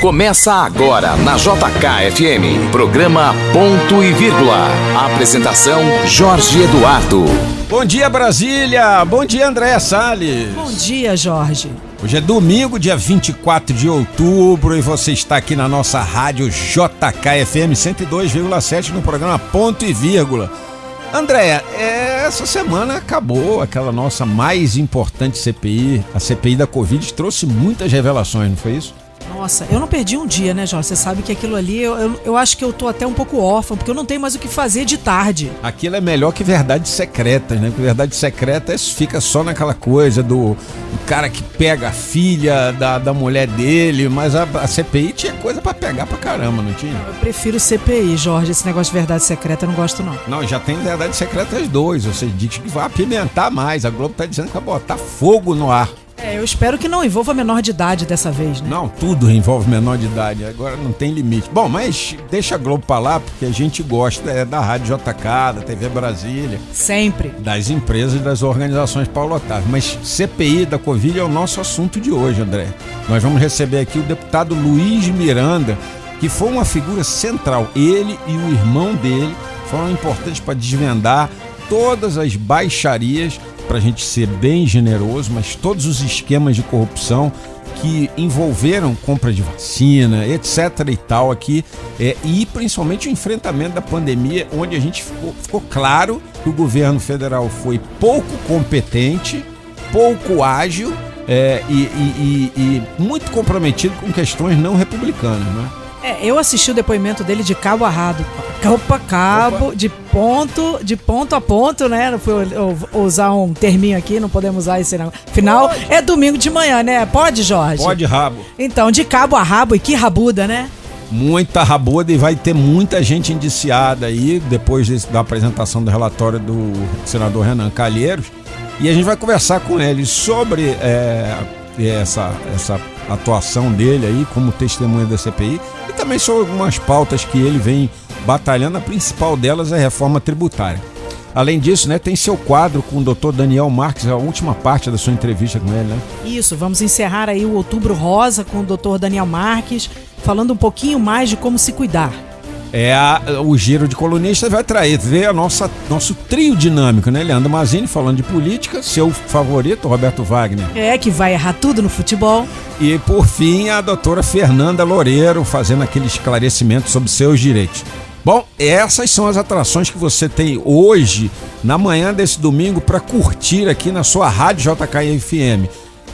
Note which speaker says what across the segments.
Speaker 1: Começa agora na JKFM, programa Ponto e Vírgula. Apresentação Jorge Eduardo.
Speaker 2: Bom dia Brasília, bom dia Andréa Salles.
Speaker 3: Bom dia, Jorge.
Speaker 2: Hoje é domingo, dia 24 de outubro, e você está aqui na nossa rádio JKFM 102,7 no programa Ponto e Vírgula. Andréa, é, essa semana acabou aquela nossa mais importante CPI, a CPI da Covid, trouxe muitas revelações, não foi isso?
Speaker 3: Nossa, eu não perdi um dia, né, Jorge? Você sabe que aquilo ali, eu, eu, eu acho que eu tô até um pouco órfão, porque eu não tenho mais o que fazer de tarde.
Speaker 2: Aquilo é melhor que verdades secretas, né? Porque verdades secretas fica só naquela coisa do, do cara que pega a filha da, da mulher dele, mas a, a CPI tinha coisa para pegar pra caramba, não tinha?
Speaker 3: Eu prefiro CPI, Jorge. Esse negócio de verdade secreta eu não gosto, não.
Speaker 2: Não, já tem verdades secretas dois. Você diz que vai apimentar mais. A Globo tá dizendo que vai botar fogo no ar.
Speaker 3: É, eu espero que não envolva menor de idade dessa vez, né?
Speaker 2: Não, tudo envolve menor de idade, agora não tem limite. Bom, mas deixa a Globo pra lá, porque a gente gosta é, da Rádio JK, da TV Brasília,
Speaker 3: Sempre.
Speaker 2: das empresas e das organizações paulotáveis. Mas CPI da Covid é o nosso assunto de hoje, André. Nós vamos receber aqui o deputado Luiz Miranda, que foi uma figura central. Ele e o irmão dele foram importantes para desvendar todas as baixarias, para a gente ser bem generoso, mas todos os esquemas de corrupção que envolveram compra de vacina, etc e tal aqui, é, e principalmente o enfrentamento da pandemia, onde a gente ficou, ficou claro que o governo federal foi pouco competente, pouco ágil é, e, e- e- e muito comprometido com questões não republicanas, né?
Speaker 3: É, eu assisti o depoimento dele de cabo a rabo. Cabo a cabo, de ponto, de ponto a ponto, né? Não fui usar um terminho aqui, não podemos usar esse não. Final é domingo de manhã, né? Pode, Jorge?
Speaker 2: Pode rabo.
Speaker 3: Então, de cabo a rabo, e que rabuda, né?
Speaker 2: muita rabuda e vai ter muita gente indiciada aí depois desse- da apresentação do relatório do senador Renan Calheiros. E a gente vai conversar com ele sobre é, essa, essa atuação dele aí como testemunha da CPI também sobre algumas pautas que ele vem batalhando. A principal delas é a reforma tributária. Além disso, né, tem seu quadro com o doutor Daniel Marques, a última parte da sua entrevista com ele, né?
Speaker 3: Isso, vamos encerrar aí o Outubro Rosa com o Dr. Daniel Marques, falando um pouquinho mais de como se cuidar.
Speaker 2: É a- o giro de colunistas vai trazer ver a nossa nosso trio dinâmico, né? Leandro Mazini falando de política, seu favorito Roberto Wagner
Speaker 3: É, que vai errar tudo no futebol.
Speaker 2: e por fim a doutora Fernanda Loureiro fazendo aquele esclarecimento sobre seus direitos. Bom, essas são as atrações que você tem hoje na manhã desse domingo para curtir aqui na sua rádio JKFM.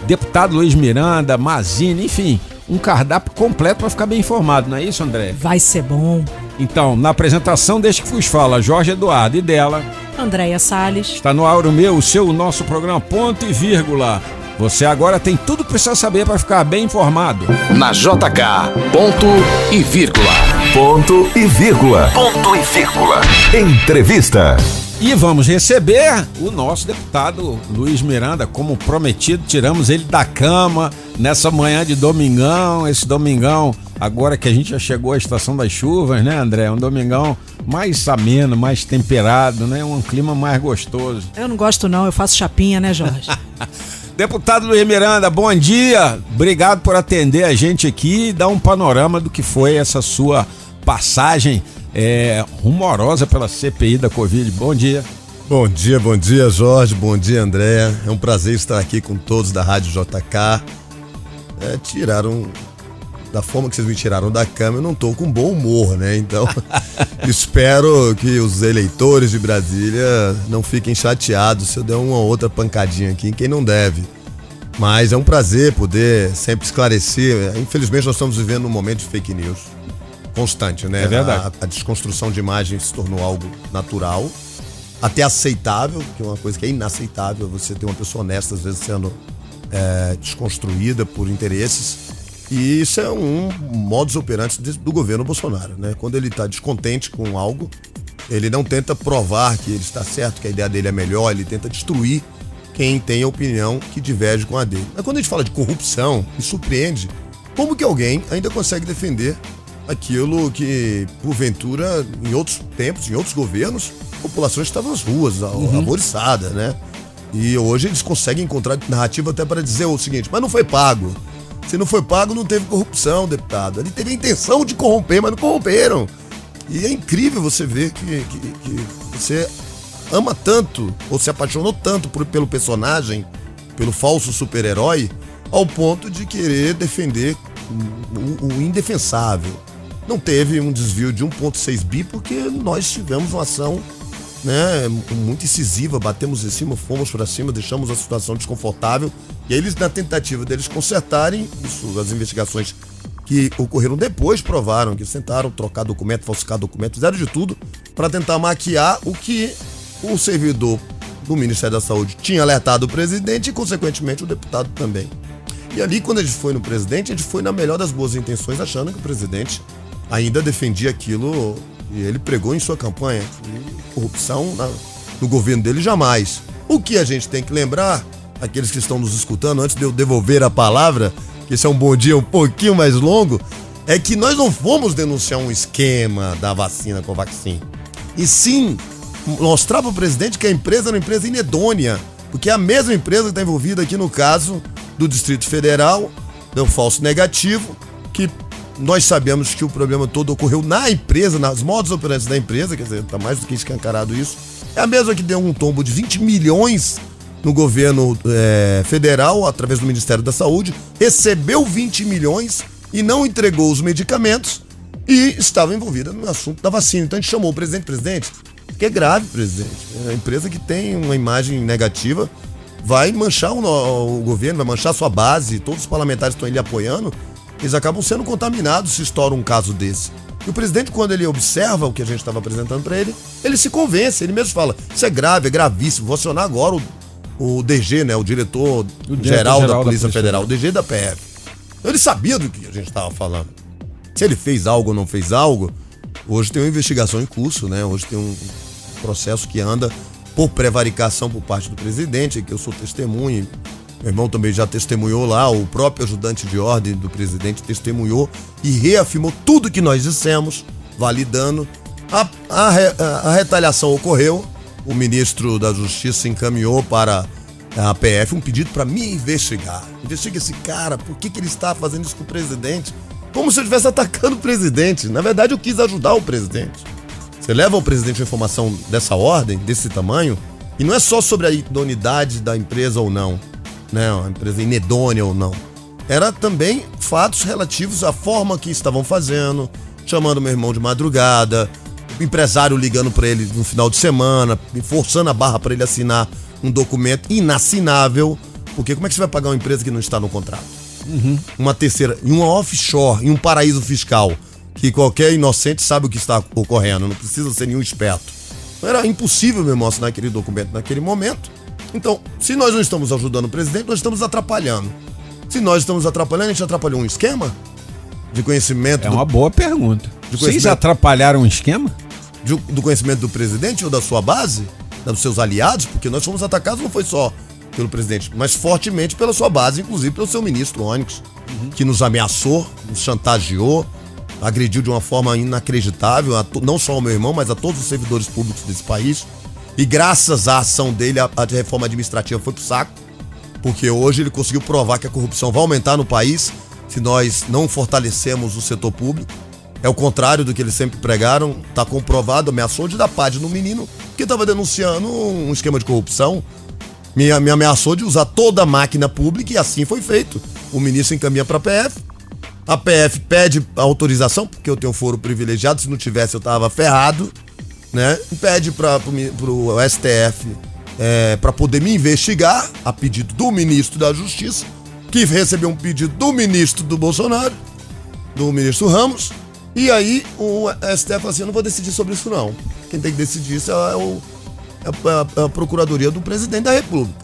Speaker 2: Deputado Luiz Miranda, Mazini, enfim, um cardápio completo para ficar bem informado, não é isso, André?
Speaker 3: Vai ser bom.
Speaker 2: Então, na apresentação deste que vos fala, Jorge Eduardo e dela,
Speaker 3: Andréia Salles.
Speaker 2: está no ar o meu, o seu, o nosso programa Ponto e Vírgula. Você agora tem tudo que precisa saber para ficar bem informado.
Speaker 1: Na JK, ponto e vírgula.
Speaker 4: Ponto e vírgula. Ponto e vírgula. Entrevista.
Speaker 2: E vamos receber o nosso deputado Luiz Miranda, como prometido, tiramos ele da cama nessa manhã de domingão, esse domingão, agora que a gente já chegou à estação das chuvas, né, André? Um domingão mais ameno, mais temperado, né? Um clima mais gostoso.
Speaker 3: Eu não gosto não, eu faço chapinha, né, Jorge?
Speaker 2: Deputado Luiz Miranda, bom dia. Obrigado por atender a gente aqui e dar um panorama do que foi essa sua passagem é, rumorosa pela CPI da Covid. Bom dia.
Speaker 5: Bom dia, bom dia, Jorge. Bom dia, André. É um prazer estar aqui com todos da Rádio JK. É, tiraram. Da forma que vocês me tiraram da cama, eu não tô com bom humor, né? Então, espero que os eleitores de Brasília não fiquem chateados se eu der uma outra pancadinha aqui em quem não deve. Mas é um prazer poder sempre esclarecer. Infelizmente, nós estamos vivendo um momento de fake news constante, né?
Speaker 2: É verdade.
Speaker 5: A, a desconstrução de imagens se tornou algo natural, até aceitável, que é uma coisa que é inaceitável você ter uma pessoa honesta, às vezes, sendo é, desconstruída por interesses. E isso é um modus operandi do governo Bolsonaro, né? Quando ele está descontente com algo, ele não tenta provar que ele está certo, que a ideia dele é melhor, ele tenta destruir quem tem a opinião que diverge com a dele. Mas quando a gente fala de corrupção, me surpreende como que alguém ainda consegue defender aquilo que, porventura, em outros tempos, em outros governos, a população estava nas ruas, arvoriçada, né? E hoje eles conseguem encontrar narrativa até para dizer o seguinte: mas não foi pago. Se não foi pago, não teve corrupção, deputado. Ele teve a intenção de corromper, mas não corromperam. E é incrível você ver que, que, que você ama tanto, ou se apaixonou tanto por, pelo personagem, pelo falso super-herói, ao ponto de querer defender o, o indefensável. Não teve um desvio de 1,6 bi porque nós tivemos uma ação né, muito incisiva, batemos em cima, fomos para cima, deixamos a situação desconfortável. E eles, na tentativa deles consertarem, isso, as investigações que ocorreram depois provaram que tentaram trocar documento, falsificar documento, fizeram de tudo para tentar maquiar o que o servidor do Ministério da Saúde tinha alertado o presidente e, consequentemente, o deputado também. E ali, quando a gente foi no presidente, a gente foi na melhor das boas intenções, achando que o presidente ainda defendia aquilo e ele pregou em sua campanha. Corrupção na, no governo dele jamais. O que a gente tem que lembrar, aqueles que estão nos escutando, antes de eu devolver a palavra, que esse é um bom dia um pouquinho mais longo, é que nós não fomos denunciar um esquema da vacina com vacina. E sim mostrar para o presidente que a empresa era uma empresa inedônea, porque é a mesma empresa que está envolvida aqui no caso do Distrito Federal, deu falso negativo, que nós sabemos que o problema todo ocorreu na empresa, nas modos operantes da empresa, quer dizer, está mais do que escancarado isso. É a mesma que deu um tombo de 20 milhões no governo é, federal, através do Ministério da Saúde, recebeu 20 milhões e não entregou os medicamentos e estava envolvida no assunto da vacina. Então a gente chamou o presidente, presidente, que é grave, presidente. É a empresa que tem uma imagem negativa vai manchar o, o governo, vai manchar a sua base, todos os parlamentares estão ali apoiando eles acabam sendo contaminados se estoura um caso desse. E o presidente, quando ele observa o que a gente estava apresentando para ele, ele se convence, ele mesmo fala: Isso é grave, é gravíssimo, vou acionar agora o, o DG, né, o diretor o geral, da, Polícia da Federal, o DG da PF. Então, ele sabia do que a gente estava falando. Se ele fez algo ou não fez algo, hoje tem uma investigação em curso, né? Hoje tem um processo que anda por prevaricação por parte do presidente, que eu sou testemunho, meu irmão também já testemunhou lá, o próprio ajudante de ordem do presidente testemunhou e reafirmou tudo que nós dissemos, validando. A, a, a retaliação ocorreu, o ministro da Justiça encaminhou para a PF um pedido para me investigar. Investiga esse cara, por que, que ele está fazendo isso com o presidente? Como se eu estivesse atacando o presidente. Na verdade, eu quis ajudar o presidente. Você leva ao presidente uma informação dessa ordem, desse tamanho, e não é só sobre a idoneidade da empresa ou não né, uma empresa inedônea ou não. Era também fatos relativos à forma que estavam fazendo, chamando meu irmão de madrugada, o empresário ligando para ele no final de semana, forçando a barra para ele assinar um documento inassinável, porque como é que você vai pagar uma empresa que não está no contrato? Uhum. Uma terceira, em uma offshore, em um paraíso fiscal, que qualquer inocente sabe o que está ocorrendo, não precisa ser nenhum esperto. Era impossível meu irmão assinar aquele documento naquele momento. Então, se nós não estamos ajudando o presidente, nós estamos atrapalhando. Se nós estamos atrapalhando, a gente atrapalhou um esquema de conhecimento.
Speaker 2: É uma boa pergunta. Vocês atrapalharam um esquema?
Speaker 5: De, do conhecimento do presidente ou da sua base, dos seus aliados, porque nós fomos atacados não foi só pelo presidente, mas fortemente pela sua base, inclusive pelo seu ministro Onyx, uhum. que nos ameaçou, nos chantageou, agrediu de uma forma inacreditável, a, não só ao meu irmão, mas a todos os servidores públicos desse país. E graças à ação dele, a, a reforma administrativa foi pro saco. Porque hoje ele conseguiu provar que a corrupção vai aumentar no país se nós não fortalecemos o setor público. É o contrário do que eles sempre pregaram. Está comprovado, ameaçou de dar PAD no menino que estava denunciando um esquema de corrupção. Me, me ameaçou de usar toda a máquina pública e assim foi feito. O ministro encaminha para a PF. A PF pede autorização, porque eu tenho foro privilegiado. Se não tivesse, eu estava ferrado né? Pede para o STF é, para poder me investigar, a pedido do ministro da Justiça, que recebeu um pedido do ministro do Bolsonaro, do ministro Ramos, e aí o STF falou assim: eu não vou decidir sobre isso, não. Quem tem que decidir isso é, o, é a, a, Procuradoria do Presidente da República.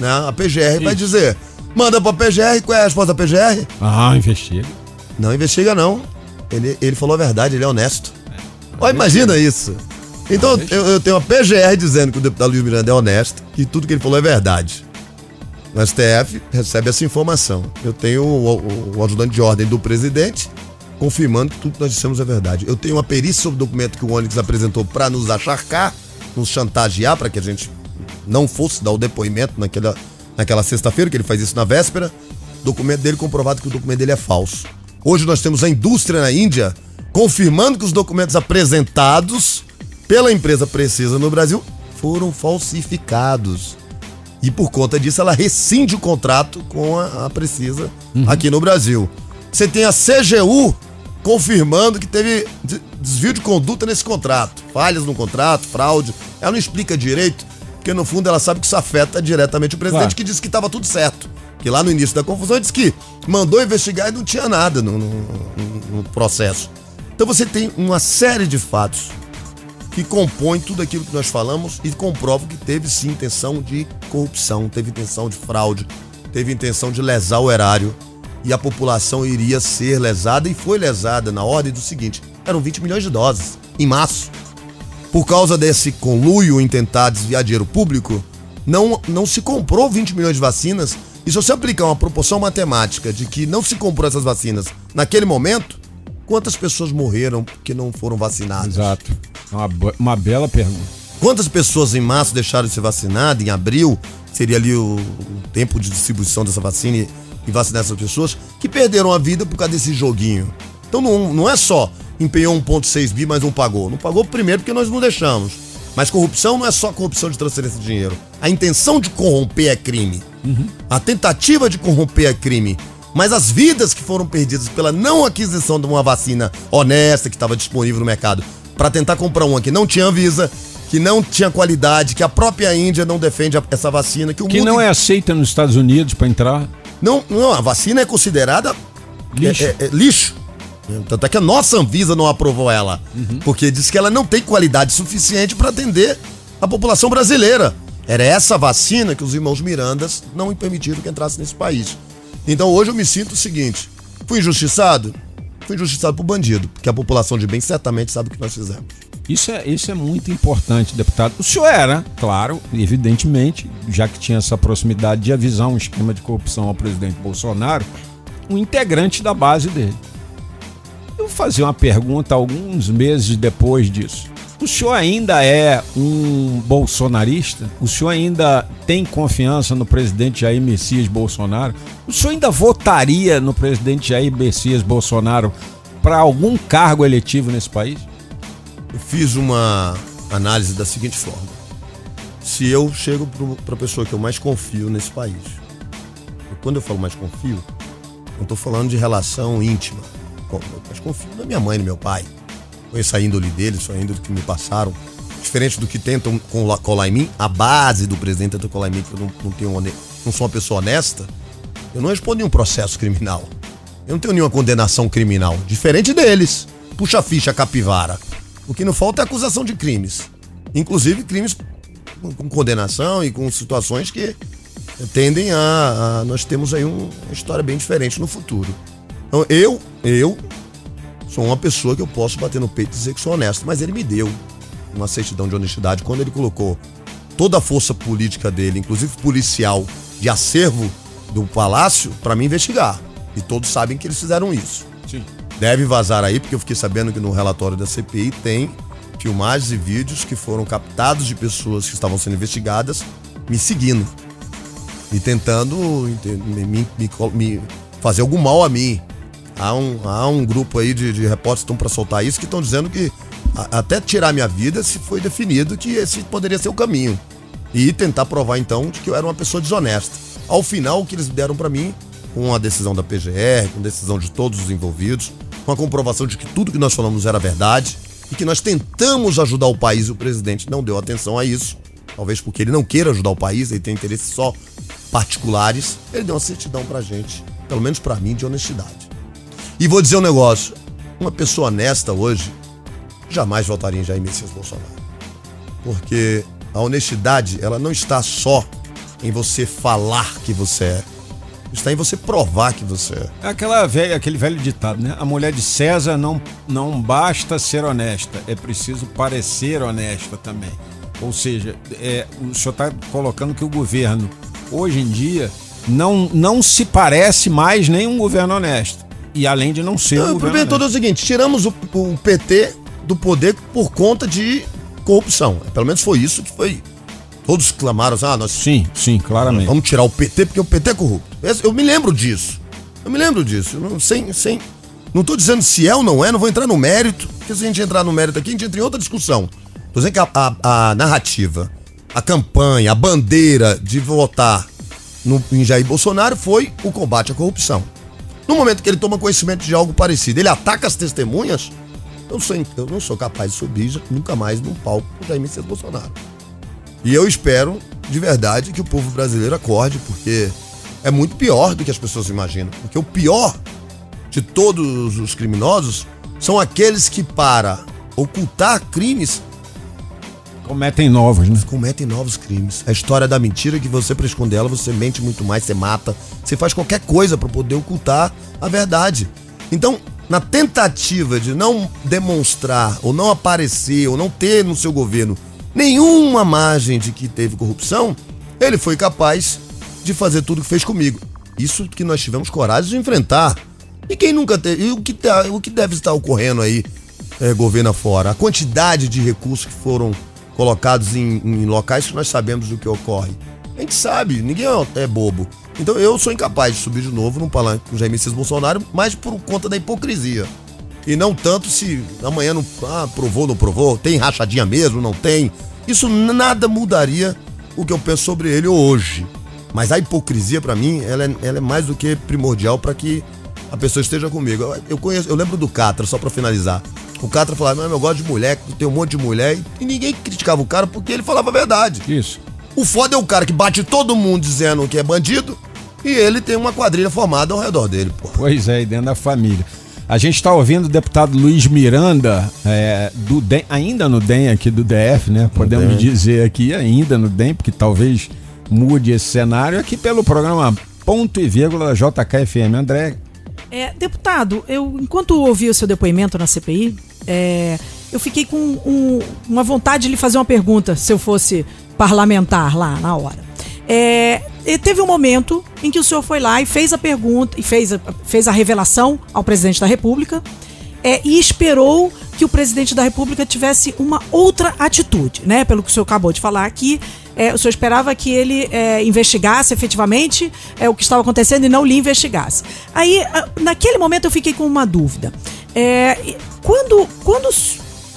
Speaker 5: Né? A PGR isso. vai dizer: manda pra PGR, qual é a resposta da PGR?
Speaker 2: Ah, investiga.
Speaker 5: Não investiga, não. Ele, ele falou a verdade, ele é honesto. É, Olha, imagina isso. Então eu, eu, tenho uma PGR dizendo que o deputado Luiz Miranda é honesto, que tudo que ele falou é verdade. O STF recebe essa informação. Eu tenho o, o, o ajudante de ordem do presidente confirmando que tudo que nós dissemos é verdade. Eu tenho uma perícia sobre o documento que o Onyx apresentou para nos acharcar, nos chantagear, para que a gente não fosse dar o depoimento naquela, naquela sexta-feira, que ele faz isso na véspera, documento dele comprovado que o documento dele é falso. Hoje nós temos a indústria na Índia confirmando que os documentos apresentados pela empresa Precisa no Brasil foram falsificados. E por conta disso ela rescinde o contrato com a, a Precisa aqui no Brasil. Você tem a CGU confirmando que teve de- desvio de conduta nesse contrato, falhas no contrato, fraude. Ela não explica direito, porque no fundo ela sabe que isso afeta diretamente o presidente,
Speaker 2: Claro.
Speaker 5: que disse que estava tudo certo. Que lá no início da confusão disse que mandou investigar e não tinha nada no- no- no processo. Então você tem uma série de fatos que compõem tudo aquilo que nós falamos e comprovam que teve sim intenção de corrupção, teve intenção de fraude, teve intenção de lesar o erário e a população iria ser lesada e foi lesada na ordem do seguinte: eram 20 milhões de doses em março. Por causa desse conluio em tentar desviar dinheiro público, não, não se comprou 20 milhões de vacinas. E se você aplicar uma proporção matemática de que não se comprou essas vacinas naquele momento, quantas pessoas morreram porque não foram vacinadas?
Speaker 2: Exato. Uma, uma bela pergunta.
Speaker 5: Quantas pessoas em março deixaram de ser vacinadas? Em abril seria ali o, o tempo de distribuição dessa vacina e, e vacinar essas pessoas que perderam a vida por causa desse joguinho. Então não, não é só empenhou 1,6 bi, mas não pagou. Não pagou primeiro porque nós não deixamos. Mas corrupção não é só corrupção de transferência de dinheiro. A intenção de corromper é crime. A tentativa de corromper é crime. Mas as vidas que foram perdidas pela não aquisição de uma vacina honesta que estava disponível no mercado para tentar comprar uma que não tinha Anvisa, que não tinha qualidade, que a própria Índia não defende essa vacina, que o
Speaker 2: Que
Speaker 5: mundo
Speaker 2: não é aceita nos Estados Unidos para entrar.
Speaker 5: não, não, a vacina é considerada
Speaker 2: Lixo.
Speaker 5: é- é- é lixo. Tanto é que a nossa Anvisa não aprovou ela. Porque diz que ela não tem qualidade suficiente para atender a população brasileira. Era essa vacina que os irmãos Mirandas não permitiram que entrasse nesse país. Então hoje eu me sinto o seguinte: fui injustiçado? Fui injustiçado por bandido, porque a população de bem certamente sabe o que nós fizemos.
Speaker 2: Isso é, isso é muito importante, deputado. O senhor era, claro, evidentemente, já que tinha essa proximidade de avisar um esquema de corrupção ao presidente Bolsonaro, um integrante da base dele. Eu vou fazer uma pergunta alguns meses depois disso. O senhor ainda é um bolsonarista? O senhor ainda tem confiança no presidente Jair Messias Bolsonaro? O senhor ainda votaria no presidente Jair Messias Bolsonaro para algum cargo eletivo nesse país?
Speaker 5: Eu fiz uma análise da seguinte forma: se eu chego para a pessoa que eu mais confio nesse país, e quando eu falo mais confio, não estou falando de relação íntima, mas confio na minha mãe e no meu pai. Conheço a índole deles, a índole que me passaram. Diferente do que tentam cola- colar em mim, a base do presidente tenta colar em mim, que eu não, não, tenho, não sou uma pessoa honesta, eu não respondo nenhum processo criminal. Eu não tenho nenhuma condenação criminal. Diferente deles. Puxa ficha capivara. O que não falta é acusação de crimes. Inclusive crimes com, com condenação e com situações que tendem a, a- Nós temos aí um- uma história bem diferente no futuro. Então eu, eu sou uma pessoa que eu posso bater no peito e dizer que sou honesto, mas ele me deu uma certidão de honestidade quando ele colocou toda a força política dele, inclusive policial, de acervo do palácio, para me investigar. E todos sabem que eles fizeram isso.
Speaker 2: Sim.
Speaker 5: Deve vazar aí, porque eu fiquei sabendo que no relatório da CPI tem filmagens e vídeos que foram captados de pessoas que estavam sendo investigadas me seguindo e tentando me, me- me me fazer algum mal a mim. Há um, há um grupo aí de, de repórteres que estão para soltar isso que estão dizendo que a- até tirar minha vida se foi definido que esse poderia ser o caminho. E tentar provar então de que eu era uma pessoa desonesta. Ao final, o que eles deram para mim, com a decisão da PGR, com a decisão de todos os envolvidos, com a comprovação de que tudo que nós falamos era verdade e que nós tentamos ajudar o país e o presidente não deu atenção a isso. Talvez porque ele não queira ajudar o país, ele tem interesses só particulares. Ele deu uma certidão pra gente, pelo menos pra mim, de honestidade. E vou dizer um negócio: uma pessoa honesta hoje jamais votaria em Jair Messias Bolsonaro. Porque a honestidade, ela não está só em você falar que você é. Está em você provar que você é.
Speaker 2: É aquela velha, aquele velho ditado, né? A mulher de César não, não basta ser honesta, é preciso parecer honesta também. Ou seja, é, o senhor está colocando que o governo, hoje em dia, não, não se parece mais nem um governo honesto. E além de não ser
Speaker 5: Não, o
Speaker 2: governo
Speaker 5: todo é o seguinte: tiramos o, o PT do poder por conta de corrupção. Pelo menos foi isso que foi Todos clamaram ah, nós
Speaker 2: Sim, sim, claramente.
Speaker 5: vamos tirar o PT porque o PT é corrupto. Eu me lembro disso. Eu me lembro disso. Não, sem, sem, não tô dizendo se é ou não é, não vou entrar no mérito, porque se a gente entrar no mérito aqui, a gente entra em outra discussão. Tô dizendo que a, a- a narrativa, a campanha, a bandeira de votar no, em Jair Bolsonaro foi o combate à corrupção. No momento que ele toma conhecimento de algo parecido, ele ataca as testemunhas, eu, sou, eu não sou capaz de subir nunca mais num palco com Jair Bolsonaro. E eu espero, de verdade, que o povo brasileiro acorde, porque é muito pior do que as pessoas imaginam. Porque o pior de todos os criminosos são aqueles que, para ocultar crimes,
Speaker 2: Cometem novos, né?
Speaker 5: cometem novos crimes. A história da mentira que você, para esconder ela, você mente muito mais, você mata, você faz qualquer coisa para poder ocultar a verdade. Então, na tentativa de não demonstrar, ou não aparecer, ou não ter no seu governo nenhuma margem de que teve corrupção, ele foi capaz de fazer tudo que fez comigo. Isso que nós tivemos coragem de enfrentar. E quem nunca teve. E o que, tá- o que deve estar ocorrendo aí, é, governo afora? A quantidade de recursos que foram colocados em, em locais que nós sabemos o que ocorre. A gente sabe, ninguém é, é bobo. Então eu sou incapaz de subir de novo num palanque com Jair Messias Bolsonaro, mas por conta da hipocrisia. E não tanto se amanhã não ah, provou, não provou, tem rachadinha mesmo, não tem. Isso nada mudaria o que eu penso sobre ele hoje. Mas a hipocrisia, pra mim, ela é, ela é mais do que primordial pra que a pessoa esteja comigo. Eu, conheço, eu lembro do Catra, só pra finalizar. O Catra falava, não, eu gosto de mulher, tem um monte de mulher, e ninguém criticava o cara porque ele falava a verdade.
Speaker 2: Isso.
Speaker 5: O foda é o cara que bate todo mundo dizendo que é bandido, e ele tem uma quadrilha formada ao redor dele, pô.
Speaker 2: Pois é, e dentro da família. A gente está ouvindo o deputado Luiz Miranda, é, do DEM, ainda no DEM aqui do DF, né? Podemos
Speaker 5: DEM.
Speaker 2: dizer aqui, ainda no DEM, porque talvez mude esse cenário, aqui pelo programa Ponto e Vírgula JKFM. André,
Speaker 3: É, deputado, eu enquanto ouvi o seu depoimento na CPI, é, eu fiquei com um- uma vontade de lhe fazer uma pergunta, se eu fosse parlamentar lá na hora. É, teve um momento em que o senhor foi lá e fez a pergunta, e fez a, fez a revelação ao presidente da República, é, e esperou que o presidente da República tivesse uma outra atitude, né? Pelo que o senhor acabou de falar aqui, é, o senhor esperava que ele é, investigasse efetivamente é, o que estava acontecendo e não lhe investigasse. Aí, naquele momento, eu fiquei com uma dúvida. É, quando, quando,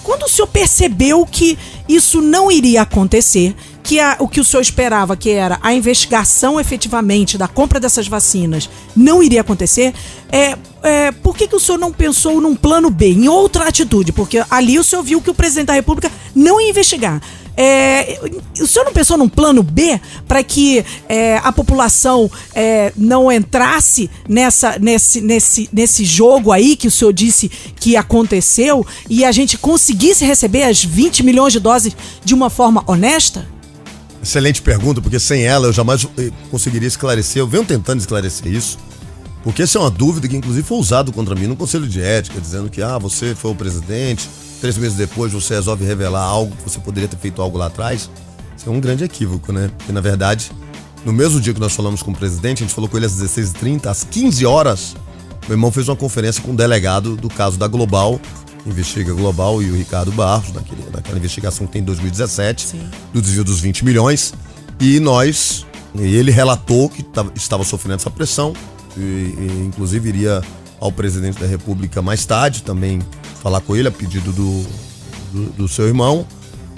Speaker 3: quando o senhor percebeu que isso não iria acontecer, que a- o que o senhor esperava, que era a investigação efetivamente da compra dessas vacinas, não iria acontecer, é, é, por que, que o senhor não pensou num plano B, em outra atitude? Porque ali o senhor viu que o presidente da República não ia investigar. É, o senhor não pensou num plano B para que é, a população é, não entrasse nessa, nesse, nesse, nesse jogo aí que o senhor disse que aconteceu e a gente conseguisse receber as 20 milhões de doses de uma forma honesta?
Speaker 5: Excelente pergunta, porque sem ela eu jamais eh, conseguiria esclarecer. Eu venho tentando esclarecer isso, porque essa é uma dúvida que inclusive foi usado contra mim no Conselho de Ética, dizendo que ah, você foi o presidente, três meses depois você resolve revelar algo que você poderia ter feito algo lá atrás. Isso é um grande equívoco, né? Porque na verdade, no mesmo dia que nós falamos com o presidente, a gente falou com ele às 16h30, às 15 horas, meu irmão fez uma conferência com o delegado do caso da Global, Investiga Global e o Ricardo Barros, naquele, naquela investigação que tem em 2017,
Speaker 3: Sim.
Speaker 5: do desvio dos 20 milhões. E nós, e ele relatou que tava- estava sofrendo essa pressão, inclusive iria ao presidente da República mais tarde também falar com ele a pedido do, do, do seu irmão,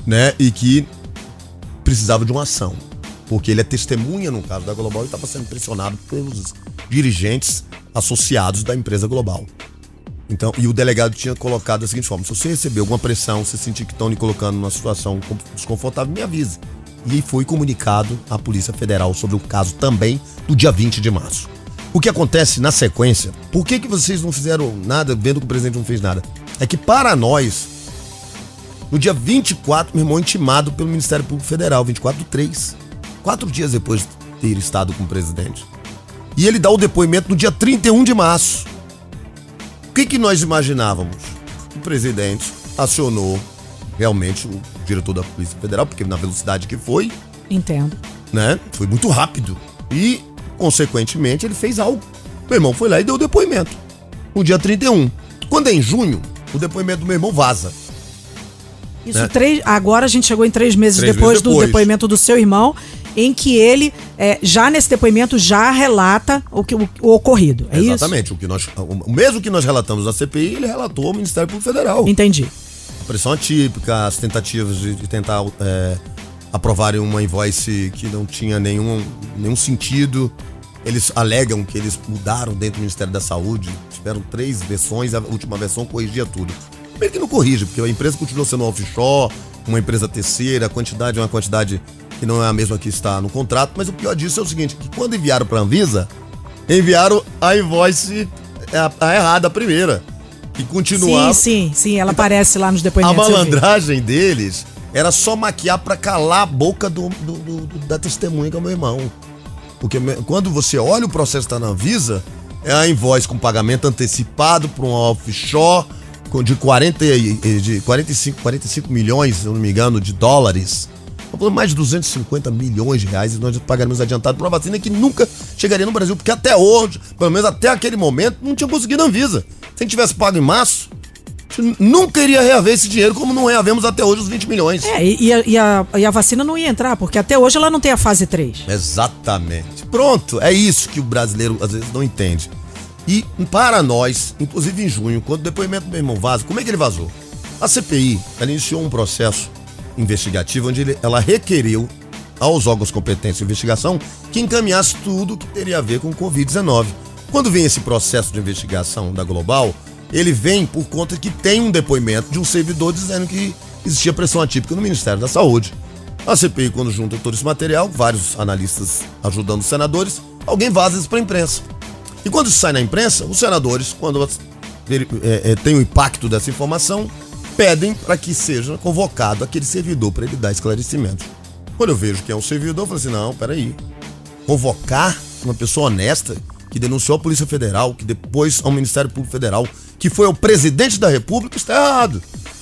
Speaker 5: né? E que precisava de uma ação. Porque ele é testemunha no caso da Global e estava sendo pressionado pelos dirigentes associados da empresa Global. Então, e o delegado tinha colocado da seguinte forma: se você receber alguma pressão, se sentir que estão lhe colocando numa situação desconfortável, me avise. E foi comunicado à Polícia Federal sobre o caso também do dia 20 de março. O que acontece na sequência? Por que, que vocês não fizeram nada, vendo que o presidente não fez nada? É que para nós, no dia 24, meu irmão é intimado pelo Ministério Público Federal, 24 do 3. Quatro dias depois de ter estado com o presidente. E ele dá o depoimento no dia 31 de março. O que, que nós imaginávamos? O presidente acionou realmente o diretor da Polícia Federal, porque na velocidade que foi,
Speaker 3: Entendo.
Speaker 5: né? Foi muito rápido. E, consequentemente, ele fez algo. Meu irmão foi lá e deu o depoimento. No dia 31. Quando é em junho, o depoimento do meu irmão vaza.
Speaker 3: Isso
Speaker 5: né?
Speaker 3: três, agora a gente chegou em três meses
Speaker 5: Três
Speaker 3: depois
Speaker 5: meses
Speaker 3: do
Speaker 5: depois.
Speaker 3: depoimento do seu irmão, em que ele, é, já nesse depoimento, já relata o, que, o, o ocorrido. É
Speaker 5: Exatamente. O, que nós, o mesmo que nós relatamos na CPI, ele relatou ao Ministério Público Federal.
Speaker 3: isso? Entendi.
Speaker 5: A pressão atípica, as tentativas de, de tentar é, aprovarem uma invoice que não tinha nenhum, nenhum sentido. Eles alegam que eles mudaram dentro do Ministério da Saúde, tiveram três versões, a última versão corrigia tudo. Primeiro que não corrige, porque a empresa continuou sendo offshore, uma empresa terceira, a quantidade é uma quantidade que não é a mesma que está no contrato, mas o pior disso é o seguinte, que quando enviaram para a Anvisa, enviaram a invoice a, a errada, a primeira, que continuava...
Speaker 3: Sim, sim, sim. Ela aparece lá nos
Speaker 5: A
Speaker 3: depoimentos. vi.
Speaker 5: malandragem deles era só maquiar pra calar a boca do, do- do- da testemunha, que é o meu irmão. Porque quando você olha o processo da Anvisa, é a invoice com pagamento antecipado para um offshore de, 40, e- de 45, 45 milhões, se não me engano, de dólares. Falando mais de 250 milhões de reais e nós pagaremos adiantado por uma vacina que nunca chegaria no Brasil, porque até hoje, pelo menos até aquele momento, não tinha conseguido a Anvisa. Se a gente tivesse pago em março, nunca iria reaver esse dinheiro, como não reavemos até hoje os 20 milhões.
Speaker 3: É, e, e a, e a- e a vacina não ia entrar, porque até hoje ela não tem a fase 3.
Speaker 5: Exatamente. Pronto, é isso que o brasileiro às vezes não entende. E para nós, inclusive em junho, quando o depoimento do meu irmão vaza, como é que ele vazou? A CPI, ela iniciou um processo investigativo onde ele- ela requeriu aos órgãos competentes de investigação que encaminhasse tudo que teria a ver com o Covid-19. Quando vem esse processo de investigação da Global, ele vem por conta que tem um depoimento de um servidor dizendo que existia pressão atípica no Ministério da Saúde. A CPI, quando junta todo esse material, vários analistas ajudando os senadores, alguém vaza isso para a imprensa. E quando isso sai na imprensa, os senadores, quando é, é, tem o impacto dessa informação, pedem para que seja convocado aquele servidor para ele dar esclarecimentos. Quando eu vejo que é um servidor, eu falo assim: não, peraí. Convocar uma pessoa honesta que denunciou a Polícia Federal, que depois ao Ministério Público Federal, que foi ao presidente da República, está errado.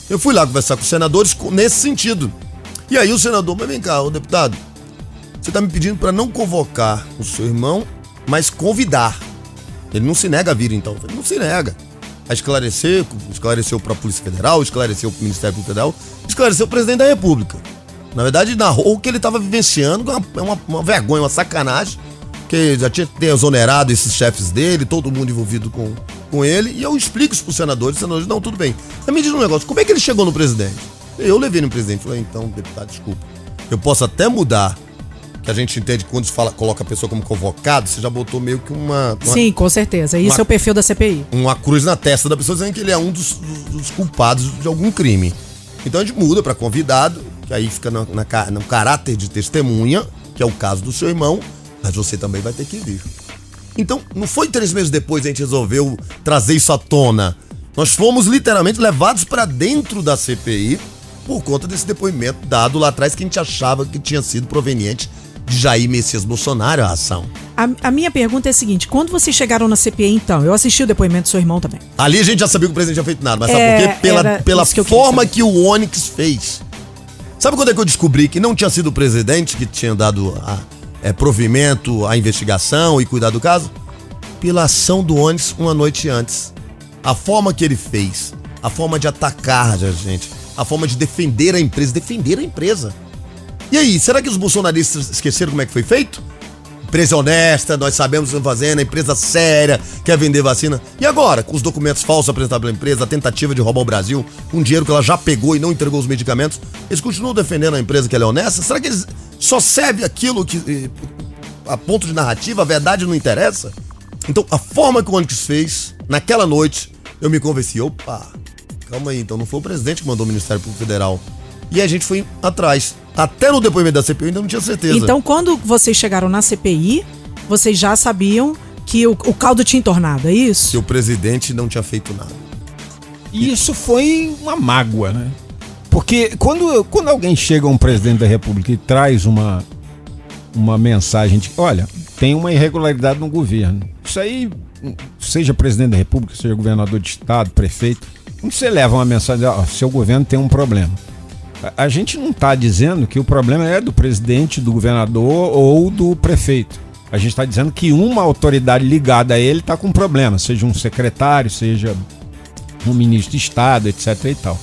Speaker 5: Eu fui lá conversar com os senadores nesse sentido. E aí o senador, mas vem cá, ô deputado, você está me pedindo para não convocar o seu irmão, mas convidar. Ele não se nega a vir, então. Ele não se nega a esclarecer, esclareceu para a Polícia Federal, esclareceu para o Ministério Público Federal, esclareceu o presidente da República. Na verdade, narrou o que ele estava vivenciando, é uma, é uma, uma vergonha, uma sacanagem, que já tinha que ter exonerado esses chefes dele, todo mundo envolvido com, com ele, e eu explico isso para os senadores, os senadores, não, tudo bem. Mas me diz um negócio, como é que ele chegou no presidente? Eu levei no presidente, falei, então, deputado, desculpa, eu posso até mudar que a gente entende que quando se fala, coloca a pessoa como convocado, você já botou meio que uma, uma,
Speaker 3: Sim, com certeza. Isso
Speaker 5: Uma-
Speaker 3: é o perfil da CPI.
Speaker 5: uma cruz na testa da pessoa dizendo que ele é um dos, dos- dos culpados de algum crime. Então a gente muda para convidado, que aí fica na, na no caráter de testemunha, que é o caso do seu irmão, mas você também vai ter que vir. Então, não foi três meses depois que a gente resolveu trazer isso à tona. Nós fomos literalmente levados para dentro da CPI por conta desse depoimento dado lá atrás que a gente achava que tinha sido proveniente de Jair Messias Bolsonaro a ação.
Speaker 3: A, a minha pergunta é a seguinte: quando vocês chegaram na CPI, então? Eu assisti o depoimento do seu irmão também.
Speaker 5: Ali a gente já sabia que o presidente tinha feito nada, mas
Speaker 3: É,
Speaker 5: sabe por quê? Pela,
Speaker 3: era
Speaker 5: pela
Speaker 3: isso que
Speaker 5: forma que o Onyx fez. Sabe quando é que eu descobri que não tinha sido o presidente que tinha dado a, é, provimento à investigação e cuidado do caso? Pela ação do Onyx uma noite antes. A forma que ele fez, a forma de atacar a gente, a forma de defender a empresa, defender a empresa. E aí, será que os bolsonaristas esqueceram como é que foi feito? Empresa honesta, nós sabemos o que estamos fazendo, empresa séria, quer vender vacina. E agora, com os documentos falsos apresentados pela empresa, a tentativa de roubar o Brasil, com dinheiro que ela já pegou e não entregou os medicamentos, eles continuam defendendo a empresa que ela é honesta? Será que eles só serve aquilo que. eh, a ponto de narrativa, a verdade não interessa? Então, a forma que o Onyx fez, naquela noite, eu me convenci. Opa, calma aí, então não foi o presidente que mandou o Ministério Público Federal. E a gente foi atrás. Até no depoimento da CPI eu ainda não tinha certeza.
Speaker 3: Então, quando vocês chegaram na CPI, vocês já sabiam que o, o caldo tinha entornado, é
Speaker 5: que
Speaker 3: isso?
Speaker 5: o presidente não tinha feito nada.
Speaker 2: E isso foi uma mágoa, né? Porque quando, quando alguém chega a um presidente da República e traz uma, uma mensagem de olha, tem uma irregularidade no governo. Isso aí, seja presidente da República, seja governador de estado, prefeito, quando você leva uma mensagem, ó, seu governo tem um problema. A- gente não está dizendo que o problema é do presidente, do governador ou do prefeito. A gente está dizendo que uma autoridade ligada a ele está com problema, seja um secretário, seja um ministro de Estado, etc. e tal.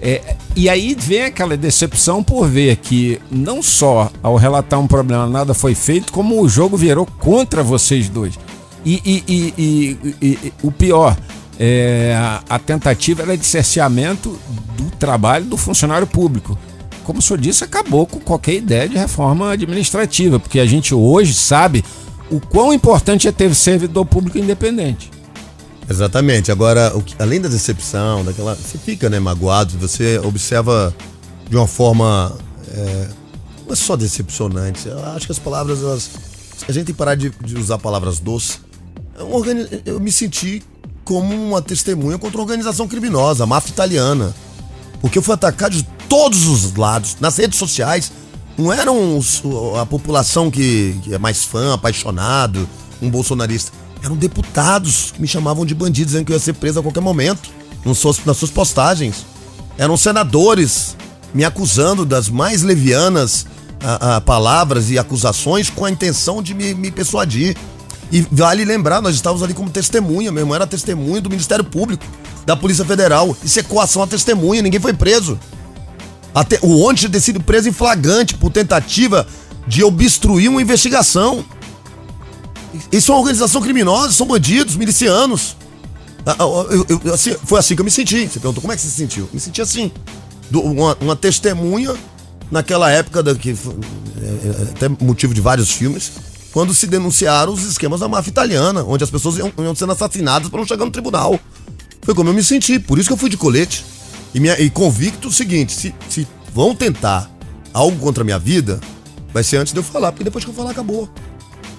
Speaker 2: É, e aí vem aquela decepção por ver que não só ao relatar um problema nada foi feito, como o jogo virou contra vocês dois. E, e, e, e o pior, é, a tentativa era de cerceamento do trabalho do funcionário público. Como o senhor disse, acabou com qualquer ideia de reforma administrativa, porque a gente hoje sabe o quão importante é ter servidor público independente.
Speaker 5: Exatamente. Agora, que, além da decepção, daquela. Você fica, né, magoado, você observa de uma forma. É, não é só decepcionante. Eu acho que as palavras, elas. A gente tem que parar de, de usar palavras doces. É eu me senti como uma testemunha contra uma organização criminosa, a máfia italiana. Porque eu fui atacado de todos os lados, nas redes sociais. Não eram a população que, que é mais fã, apaixonado, um bolsonarista eram deputados que me chamavam de bandido, dizendo que eu ia ser preso a qualquer momento, nas suas postagens. Eram senadores me acusando das mais levianas a, a, palavras e acusações com a intenção de me, me persuadir. E vale lembrar, nós estávamos ali como testemunha, meu irmão era testemunha do Ministério Público, da Polícia Federal. Isso é coação a testemunha, ninguém foi preso. Até, o ontem ter sido preso em flagrante por tentativa de obstruir uma investigação. Isso é uma organização criminosa, são bandidos, milicianos. Ah, ah, eu, eu, eu, assim, foi assim que eu me senti. Você perguntou como é que você se sentiu? Me senti assim. Do, uma, uma, testemunha naquela época, da, que, é, é, até motivo de vários filmes, quando se denunciaram os esquemas da máfia italiana, onde as pessoas iam, iam sendo assassinadas para não chegar no tribunal. Foi como eu me senti, por isso que eu fui de colete. E, minha, e convicto o seguinte: se, se vão tentar algo contra a minha vida, vai ser antes de eu falar, porque depois que eu falar, acabou.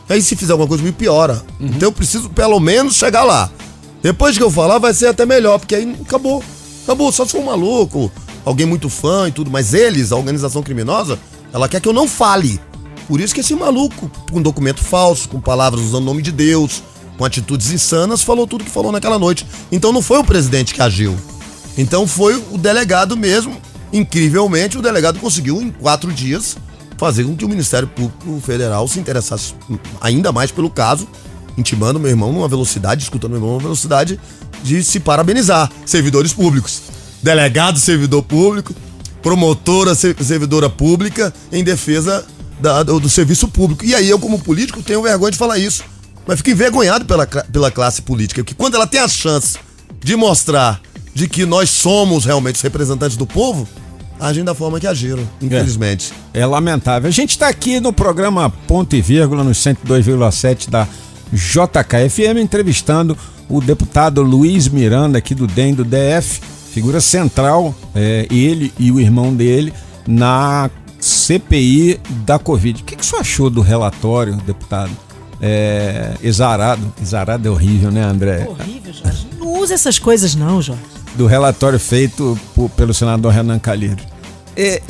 Speaker 5: Aí se fizer alguma coisa me piora. Uhum. Então eu preciso pelo menos chegar lá. Depois que eu falar, vai ser até melhor, porque aí acabou. Acabou, só se for um maluco, alguém muito fã e tudo. Mas eles, a organização criminosa, ela quer que eu não fale. Por isso que esse maluco, com documento falso, com palavras usando o nome de Deus, com atitudes insanas, falou tudo que falou naquela noite. Então não foi o presidente que agiu. Então foi o delegado mesmo. Incrivelmente, o delegado conseguiu, em quatro dias, fazer com que o Ministério Público Federal se interessasse ainda mais pelo caso, intimando meu irmão numa velocidade, escutando meu irmão numa velocidade de se parabenizar. Servidores públicos. Delegado, servidor público, promotora, servidora pública em defesa da, do, do, serviço público. E aí eu, como político, tenho vergonha de falar isso. Mas fico envergonhado pela, pela classe política, porque quando ela tem a chance de mostrar de que nós somos realmente os representantes do povo, agem da forma que agiram, infelizmente.
Speaker 2: É, é lamentável. A gente está aqui no programa Ponto e Vírgula, no 102,7 da JKFM, entrevistando o deputado Luiz Miranda, aqui do DEM do DF, figura central, é, ele e o irmão dele, na CPI da Covid. O que, que você achou do relatório, deputado? É, exarado. Exarado é horrível, né, André?
Speaker 3: É horrível, Jorge. Não usa essas coisas, não, Jorge
Speaker 2: do relatório feito por, pelo senador Renan Calheiros. E,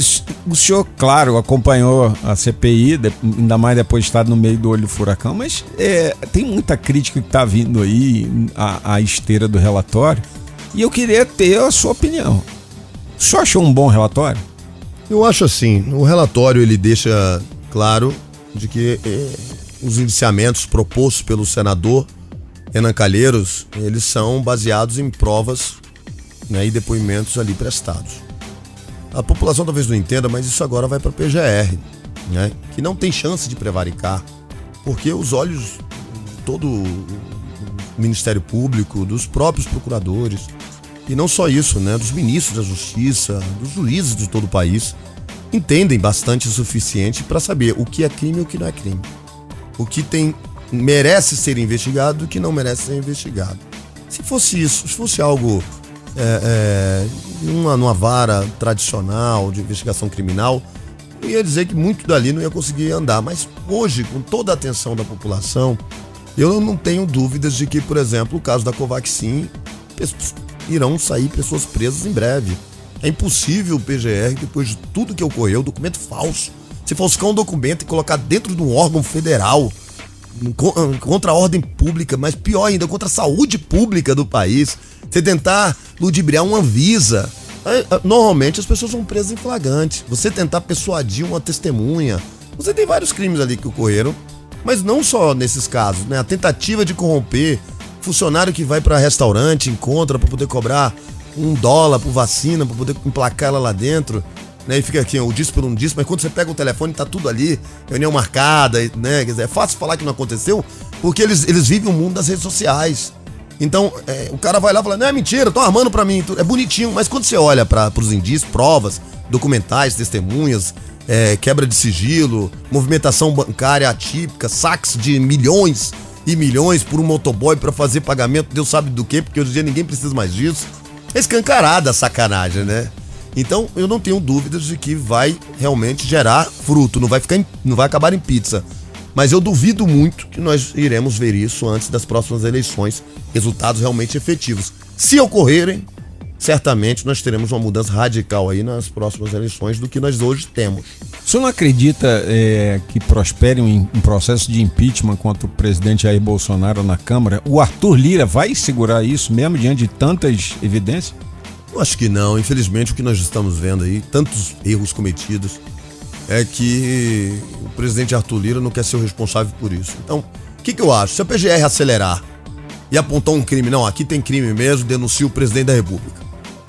Speaker 2: o senhor, claro, acompanhou a CPI, ainda mais depois de estar no meio do olho do furacão, mas é, tem muita crítica que está vindo aí à, à esteira do relatório. E eu queria ter a sua opinião. O senhor achou um bom relatório?
Speaker 5: Eu acho assim, o relatório ele deixa claro de que eh, os indiciamentos propostos pelo senador Renan Calheiros, eles são baseados em provas né, e depoimentos ali prestados. A população talvez não entenda, mas isso agora vai para a PGR, né, que não tem chance de prevaricar, porque os olhos de todo o Ministério Público, dos próprios procuradores, e não só isso, né, dos ministros da Justiça, dos juízes de todo o país, entendem bastante o suficiente para saber o que é crime e o que não é crime. O que tem merece ser investigado e o que não merece ser investigado. Se fosse isso, se fosse algo é, é, numa, numa vara tradicional de investigação criminal, eu ia dizer que muito dali não ia conseguir andar. Mas hoje, com toda a atenção da população, eu não tenho dúvidas de que, por exemplo, o caso da Covaxin, irão sair pessoas presas em breve. É impossível o PGR, depois de tudo que ocorreu, documento falso, se falsificar um documento e colocar dentro de um órgão federal contra a ordem pública, mas pior ainda, contra a saúde pública do país. Você tentar ludibriar uma visa. Normalmente as pessoas são presas em flagrante. Você tentar persuadir uma testemunha. Você tem vários crimes ali que ocorreram, mas não só nesses casos, né? A tentativa de corromper funcionário que vai para restaurante, encontra para poder cobrar um dólar por vacina, pra poder emplacar ela lá dentro. Né, e fica aqui, o disse por um disse, mas quando você pega o telefone, tá tudo ali, reunião marcada, né? Quer dizer, é fácil falar que não aconteceu, porque eles, eles vivem o mundo das redes sociais. Então, é, o cara vai lá e fala, não é mentira, tô armando pra mim. É bonitinho, mas quando você olha para os indícios, provas, documentais, testemunhas, é, quebra de sigilo, movimentação bancária atípica, saques de milhões e milhões por um motoboy para fazer pagamento, Deus sabe do que, porque hoje em dia ninguém precisa mais disso. É escancarada a sacanagem, né? Então eu não tenho dúvidas de que vai realmente gerar fruto, não vai ficar, em, não vai acabar em pizza. Mas eu duvido muito que nós iremos ver isso antes das próximas eleições, resultados realmente efetivos. Se ocorrerem, certamente nós teremos uma mudança radical aí nas próximas eleições do que nós hoje temos.
Speaker 2: O senhor não acredita é, que prospere um, um, processo de impeachment contra o presidente Jair Bolsonaro na Câmara? O Arthur Lira vai segurar isso mesmo diante de tantas evidências?
Speaker 5: Eu acho que não. Infelizmente, o que nós estamos vendo aí, tantos erros cometidos, é que o presidente Arthur Lira não quer ser o responsável por isso. Então, o que, que eu acho? Se a PGR acelerar e apontar um crime, não, aqui tem crime mesmo, denuncia o presidente da República.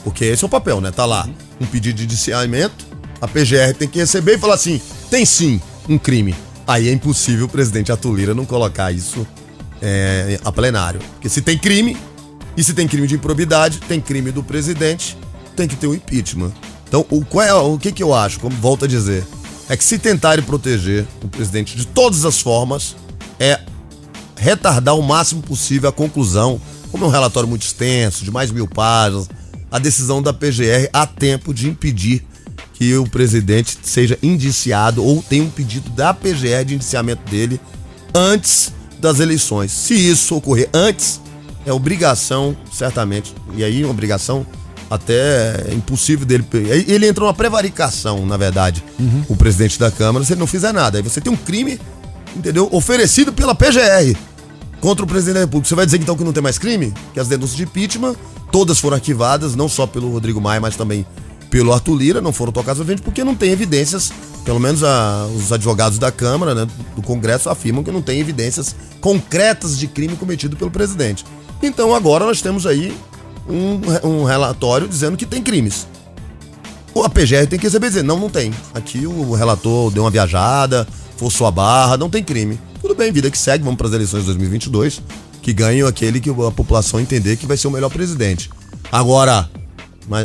Speaker 5: Porque esse é o papel, né? Tá lá um pedido de indiciamento, a PGR tem que receber e falar assim: tem sim um crime. Aí é impossível o presidente Arthur Lira não colocar isso é, a plenário. Porque se tem crime, e se tem crime de improbidade, tem crime do presidente, tem que ter um impeachment. Então, o, qual é, o que, que eu acho, como volto a dizer, é que se tentarem proteger o presidente de todas as formas, é retardar o máximo possível a conclusão, como é um relatório muito extenso, de mais mil páginas, a decisão da PGR a tempo de impedir que o presidente seja indiciado ou tenha um pedido da PGR de indiciamento dele antes das eleições. Se isso ocorrer antes, é obrigação, certamente, e aí uma obrigação até impossível dele. Ele entrou numa prevaricação, na verdade, uhum. o presidente da Câmara, se ele não fizer nada. Aí você tem um crime, entendeu? Oferecido pela PGR contra o presidente da República. Você vai dizer então que não tem mais crime? Que as denúncias de impeachment, todas foram arquivadas, não só pelo Rodrigo Maia, mas também pelo Arthur Lira, não foram tocadas à frente porque não tem evidências, pelo menos a, os advogados da Câmara, né, do Congresso afirmam que não tem evidências concretas de crime cometido pelo presidente. Então agora nós temos aí um, um relatório dizendo que tem crimes. A PGR tem que receber dizer, não, não tem. Aqui o relator deu uma viajada, forçou a barra, não tem crime. Bem, vida que segue, vamos para as eleições de 2022, que ganham aquele que a população entender que vai ser o melhor presidente. Agora,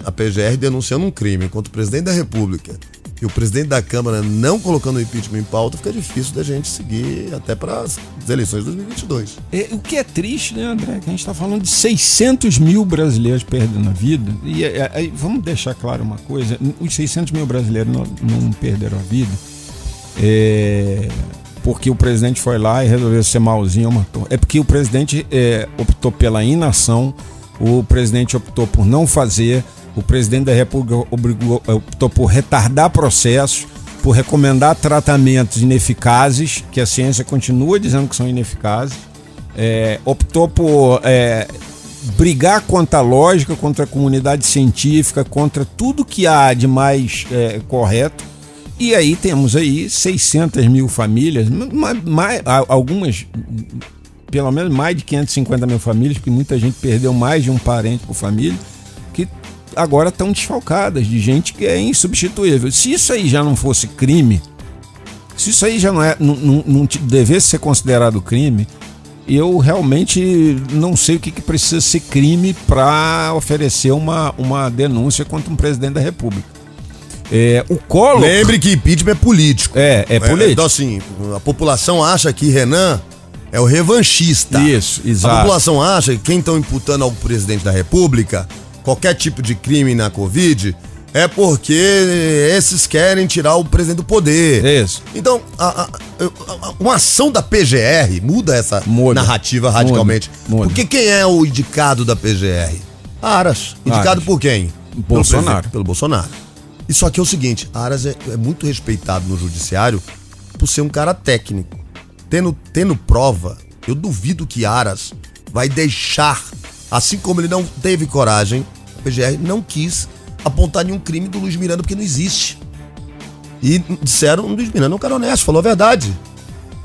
Speaker 5: a PGR denunciando um crime contra o presidente da República e o presidente da Câmara não colocando o impeachment em pauta, fica difícil da gente seguir até para as eleições de 2022.
Speaker 2: É, o que é triste, né, André? Que a gente está falando de 600 mil brasileiros perdendo a vida. E é, é, vamos deixar claro uma coisa: os 600 mil brasileiros não, não perderam a vida é, porque o presidente foi lá e resolveu ser malzinho matou. É porque o presidente é, optou pela inação, o presidente optou por não fazer o presidente da República obrigou, optou por retardar processos, por recomendar tratamentos ineficazes, que a ciência continua dizendo que são ineficazes, é, optou por é, brigar contra a lógica, contra a comunidade científica, contra tudo que há de mais é, correto. E aí temos aí 600 mil famílias, mais, algumas, pelo menos mais de 550 mil famílias, porque muita gente perdeu mais de um parente por família agora estão desfalcadas de gente que é insubstituível. Se isso aí já não fosse crime, se isso aí já não, é, não, não, não devesse ser considerado crime, eu realmente não sei o que, que precisa ser crime para oferecer uma, uma denúncia contra um presidente da República. É, o Collor...
Speaker 5: Lembre que impeachment é político.
Speaker 2: É, é político. É,
Speaker 5: então, assim, a população acha que Renan é o revanchista.
Speaker 2: Isso, exato.
Speaker 5: A população acha que quem estão imputando ao presidente da República qualquer tipo de crime na Covid, é porque esses querem tirar o presidente do poder.
Speaker 2: Isso.
Speaker 5: Então, a, a, a, uma ação da PGR muda essa muda. narrativa radicalmente. Muda. Muda. Porque quem é o indicado da PGR? Aras. Indicado Aras. por quem?
Speaker 2: Bolsonaro.
Speaker 5: Pelo, pelo Bolsonaro. Isso aqui é o seguinte: Aras é, é, muito respeitado no judiciário por ser um cara técnico. Tendo, tendo prova, eu duvido que Aras vai deixar Assim como ele não teve coragem, a PGR não quis apontar nenhum crime do Luiz Miranda porque não existe. E disseram, o Luiz Miranda é um cara honesto, falou a verdade.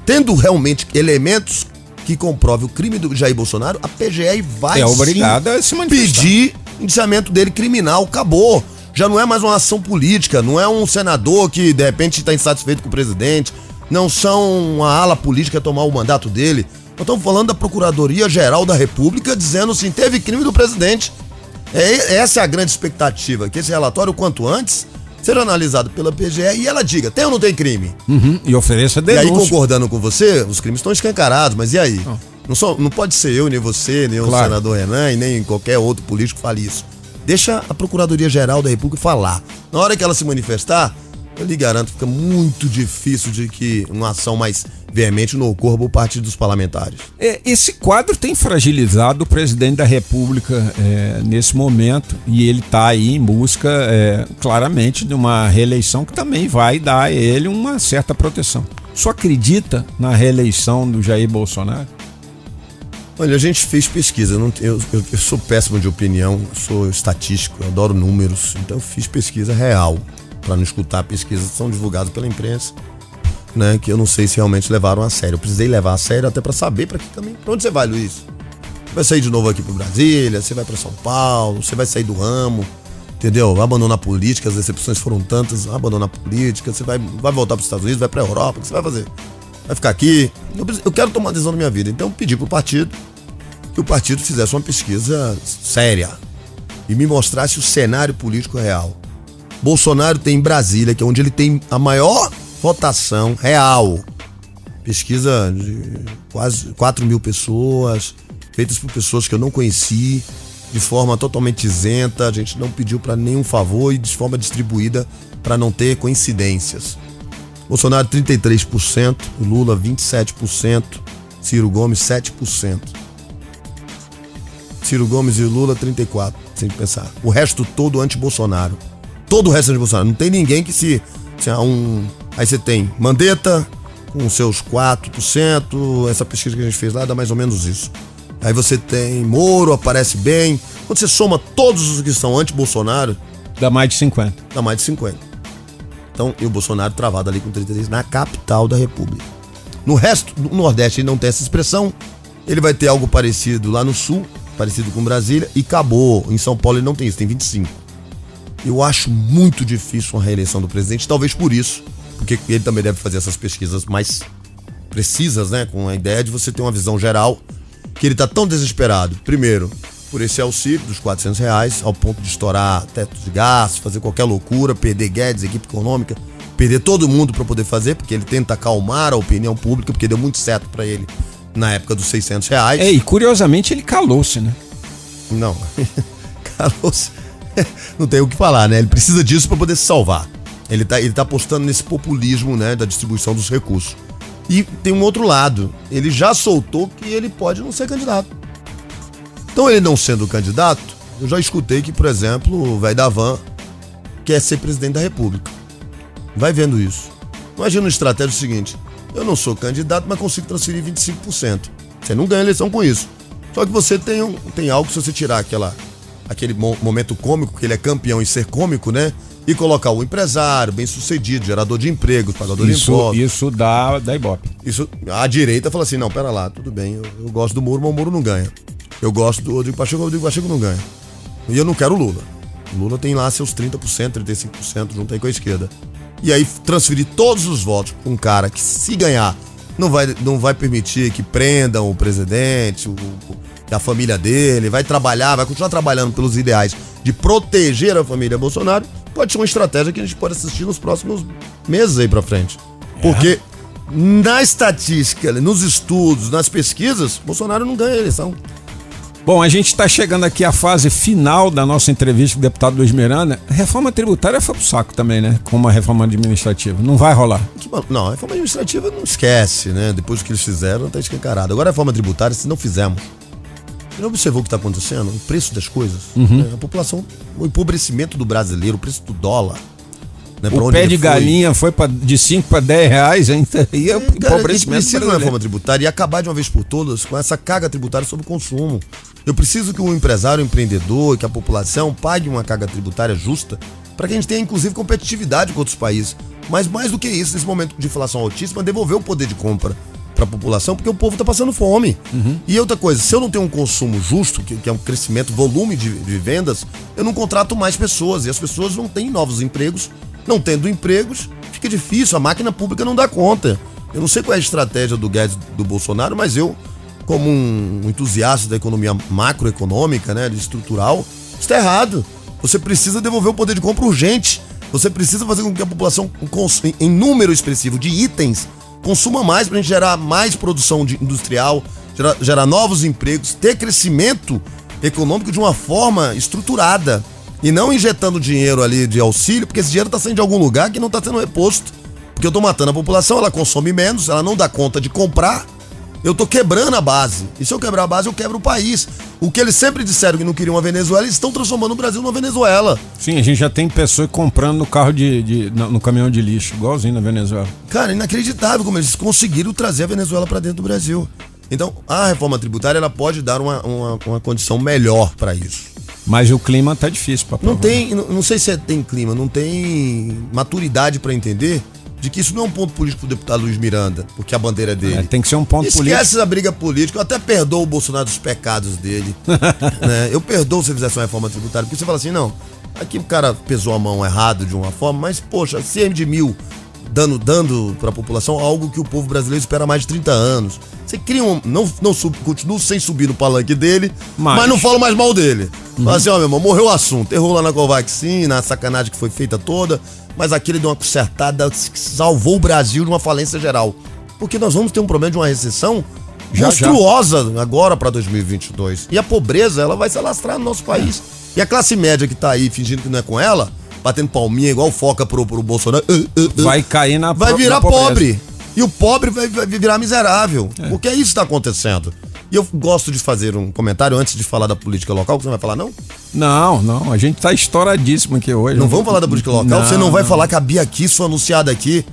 Speaker 5: Tendo realmente elementos que comprovem o crime do Jair Bolsonaro, a PGR vai
Speaker 2: é obrigada a se
Speaker 5: pedir indiciamento dele criminal, acabou. Já não é mais uma ação política, não é um senador que de repente está insatisfeito com o presidente, não são uma ala política tomar o mandato dele. Nós estamos falando da Procuradoria Geral da República dizendo assim: teve crime do presidente. É, essa é a grande expectativa, que esse relatório, quanto antes, seja analisado pela PGE e ela diga: tem ou não tem crime?
Speaker 2: Uhum, e ofereça
Speaker 5: E aí,
Speaker 2: denúncia.
Speaker 5: concordando com você, os crimes estão escancarados, mas e aí?
Speaker 2: Ah.
Speaker 5: Não, só, não pode ser eu, nem você, nem o
Speaker 2: Claro.
Speaker 5: senador Renan, e nem qualquer outro político que fale isso. Deixa a Procuradoria-Geral da República falar. Na hora que ela se manifestar, eu lhe garanto, fica muito difícil de que uma ação mais veemente não ocorra por parte dos parlamentares.
Speaker 2: É, Esse quadro tem fragilizado o presidente da República é, nesse momento e ele está aí em busca, é, claramente, de uma reeleição que também vai dar a ele uma certa proteção. Só acredita na reeleição do Jair Bolsonaro?
Speaker 5: Olha, a gente fez pesquisa. eu não- Eu, eu- eu sou péssimo de opinião, sou estatístico, adoro números. Então eu fiz pesquisa real. Para não escutar pesquisas que são divulgadas pela imprensa, né? Que eu não sei se realmente levaram a sério. Eu precisei levar a sério até para saber para que caminho. Pra onde você vai, Luiz? Vai sair de novo aqui para Brasília, você vai para São Paulo, você vai sair do ramo, entendeu? Abandonar a política, as decepções foram tantas, abandonar a política, você vai, vai voltar para os Estados Unidos, vai para a Europa, o que você vai fazer? Vai ficar aqui? Eu, preciso- eu quero tomar decisão na minha vida. Então eu pedi pro partido que o partido fizesse uma pesquisa séria e me mostrasse o cenário político real. Bolsonaro tem em Brasília, que é onde ele tem a maior votação real. Pesquisa de quase 4 mil pessoas, feitas por pessoas que eu não conheci, de forma totalmente isenta. A gente não pediu para nenhum favor e de forma distribuída para não ter coincidências. Bolsonaro 33%, Lula 27%, Ciro Gomes 7%. Ciro Gomes e Lula 34, sem pensar. O resto todo anti-Bolsonaro. Todo o resto anti-Bolsonaro. Não tem ninguém que se, se há um aí você tem Mandetta com seus 4%, essa pesquisa que a gente fez lá dá mais ou menos isso. Aí você tem Moro, aparece bem. Quando você soma todos os que são anti-Bolsonaro,
Speaker 2: Dá mais de 50.
Speaker 5: dá mais de 50. Então, e o Bolsonaro travado ali com 33 na capital da República. No resto, no Nordeste ele não tem essa expressão. Ele vai ter algo parecido lá no Sul, parecido com Brasília, e acabou. Em São Paulo ele não tem isso, tem 25. Eu acho muito difícil uma reeleição do presidente, talvez por isso, porque ele também deve fazer essas pesquisas mais precisas, né? Com a ideia de você ter uma visão geral, que ele tá tão desesperado, primeiro, por esse auxílio dos 400 reais, ao ponto de estourar teto de gastos, fazer qualquer loucura, perder Guedes, equipe econômica, perder todo mundo para poder fazer, porque ele tenta acalmar a opinião pública, porque deu muito certo para ele na época dos 600 reais.
Speaker 2: É, e curiosamente ele calou-se, né?
Speaker 5: Não. Carlos, não tem o que falar, né? Ele precisa disso para poder se salvar. Ele tá, ele tá apostando nesse populismo, né, da distribuição dos recursos. E tem um outro lado. Ele já soltou que ele pode não ser candidato. Então, ele não sendo candidato, eu já escutei que, por exemplo, o velho da Van quer ser presidente da República. Vai vendo isso. Imagina uma estratégia seguinte: eu não sou candidato, mas consigo transferir 25%. Você não ganha eleição com isso. Só que você tem, um, tem algo, se você tirar aquela, aquele mo- momento cômico, que ele é campeão em ser cômico, né? E colocar o empresário, bem sucedido, gerador de empregos, pagador de
Speaker 2: Isso,
Speaker 5: impostos.
Speaker 2: isso dá, dá ibope.
Speaker 5: Isso, a direita fala assim: não, pera lá, tudo bem, eu, eu gosto do Moro, mas o Moro não ganha. Eu gosto do Rodrigo Pacheco, o Rodrigo Pacheco não ganha. E eu não quero o Lula. O Lula tem lá seus 30%, 35% junto aí com a esquerda. E aí transferir todos os votos para um cara que, se ganhar, não vai, não vai permitir que prendam o presidente, o, o- a família dele, vai trabalhar, vai continuar trabalhando pelos ideais de proteger a família Bolsonaro, pode ser uma estratégia que a gente pode assistir nos próximos meses aí pra frente. Porque na estatística, nos estudos, nas pesquisas, Bolsonaro não ganha a eleição.
Speaker 2: Bom, a gente está chegando aqui à fase final da nossa entrevista com o deputado Luiz Miranda. Reforma tributária foi pro saco também, né? Como a reforma administrativa. Não vai rolar.
Speaker 5: Não, a reforma administrativa não esquece, né? Depois do que eles fizeram, tá escancarado. Agora a reforma tributária, se não fizermos. Você não observou o que está acontecendo? O preço das coisas?
Speaker 2: Uhum.
Speaker 5: né? A população, o empobrecimento do brasileiro, o preço do dólar. Né?
Speaker 2: O pé de
Speaker 5: foi.
Speaker 2: galinha foi pra, de 5 para 10 reais, ainda e é o
Speaker 5: Cara, a gente
Speaker 2: empobrecimento
Speaker 5: precisa de uma reforma tributária e acabar de uma vez por todas com essa carga tributária sobre o consumo. Eu preciso que o empresário, o empreendedor, que a população pague uma carga tributária justa para que a gente tenha, inclusive, competitividade com outros países. Mas mais do que isso, nesse momento de inflação altíssima, devolver o poder de compra para a população porque o povo está passando fome. E outra coisa, se eu não tenho um consumo justo, que, que é um crescimento, volume de, de vendas, eu não contrato mais pessoas e as pessoas não têm novos empregos. Não tendo empregos, fica difícil, a máquina pública não dá conta. Eu não sei qual é a estratégia do Guedes do Bolsonaro, mas eu, como um entusiasta da economia macroeconômica, né, estrutural, está errado. Você precisa devolver o poder de compra urgente. Você precisa fazer com que a população, em- número expressivo de itens, consuma mais para a gente gerar mais produção industrial, gerar, gerar novos empregos, ter crescimento econômico de uma forma estruturada. E não injetando dinheiro ali de auxílio, porque esse dinheiro está saindo de algum lugar que não está sendo reposto. Porque eu tô matando a população, ela consome menos, ela não dá conta de comprar. Eu tô quebrando a base. E se eu quebrar a base, eu quebro o país. O que eles sempre disseram que não queriam uma Venezuela, eles estão transformando o Brasil numa Venezuela.
Speaker 2: Sim, a gente já tem pessoas comprando no carro de, de- no, no caminhão de lixo, igualzinho na Venezuela.
Speaker 5: Cara, inacreditável como eles conseguiram trazer a Venezuela para dentro do Brasil. Então, a reforma tributária ela pode dar uma, uma, uma condição melhor para isso.
Speaker 2: Mas o clima tá difícil pra
Speaker 5: Não
Speaker 2: provar.
Speaker 5: tem, não não sei se é- tem clima, não tem maturidade para entender de que isso não é um ponto político pro deputado Luiz Miranda, porque a bandeira é dele.
Speaker 2: É, tem que ser um ponto
Speaker 5: Esquece
Speaker 2: político.
Speaker 5: essa briga política. Eu até perdoo o Bolsonaro dos pecados dele. né? Eu perdoo se ele fizesse uma reforma tributária. Porque você fala assim, não, aqui o cara pesou a mão errado de uma forma, mas, poxa, CM de mil dando, dando pra população algo que o povo brasileiro espera há mais de 30 anos. Você cria um. Não, não sub, continuo sem subir no palanque dele, mas,
Speaker 2: Mas-
Speaker 5: não falo mais mal dele. Fala assim, ó, meu irmão, morreu o assunto. Errou lá na Covaxin, na sacanagem que foi feita toda, mas aquele deu uma consertada que salvou o Brasil de uma falência geral. Porque nós vamos ter um problema de uma recessão
Speaker 2: Já,
Speaker 5: monstruosa agora para 2022. E a pobreza, ela vai se alastrar no nosso país. E a classe média que tá aí fingindo que não é com ela, batendo palminha igual foca pro, pro Bolsonaro, uh, uh, uh,
Speaker 2: Vai cair na
Speaker 5: vai virar
Speaker 2: na
Speaker 5: pobre. E o pobre vai, vai virar miserável. Porque é isso que está acontecendo. E eu gosto de fazer um comentário antes de falar da política local, que você não vai falar, não?
Speaker 2: Não, não, a gente tá estouradíssimo aqui hoje.
Speaker 5: Não vamos falar da política local? você não vai falar que a Bia Kiss foi anunciada aqui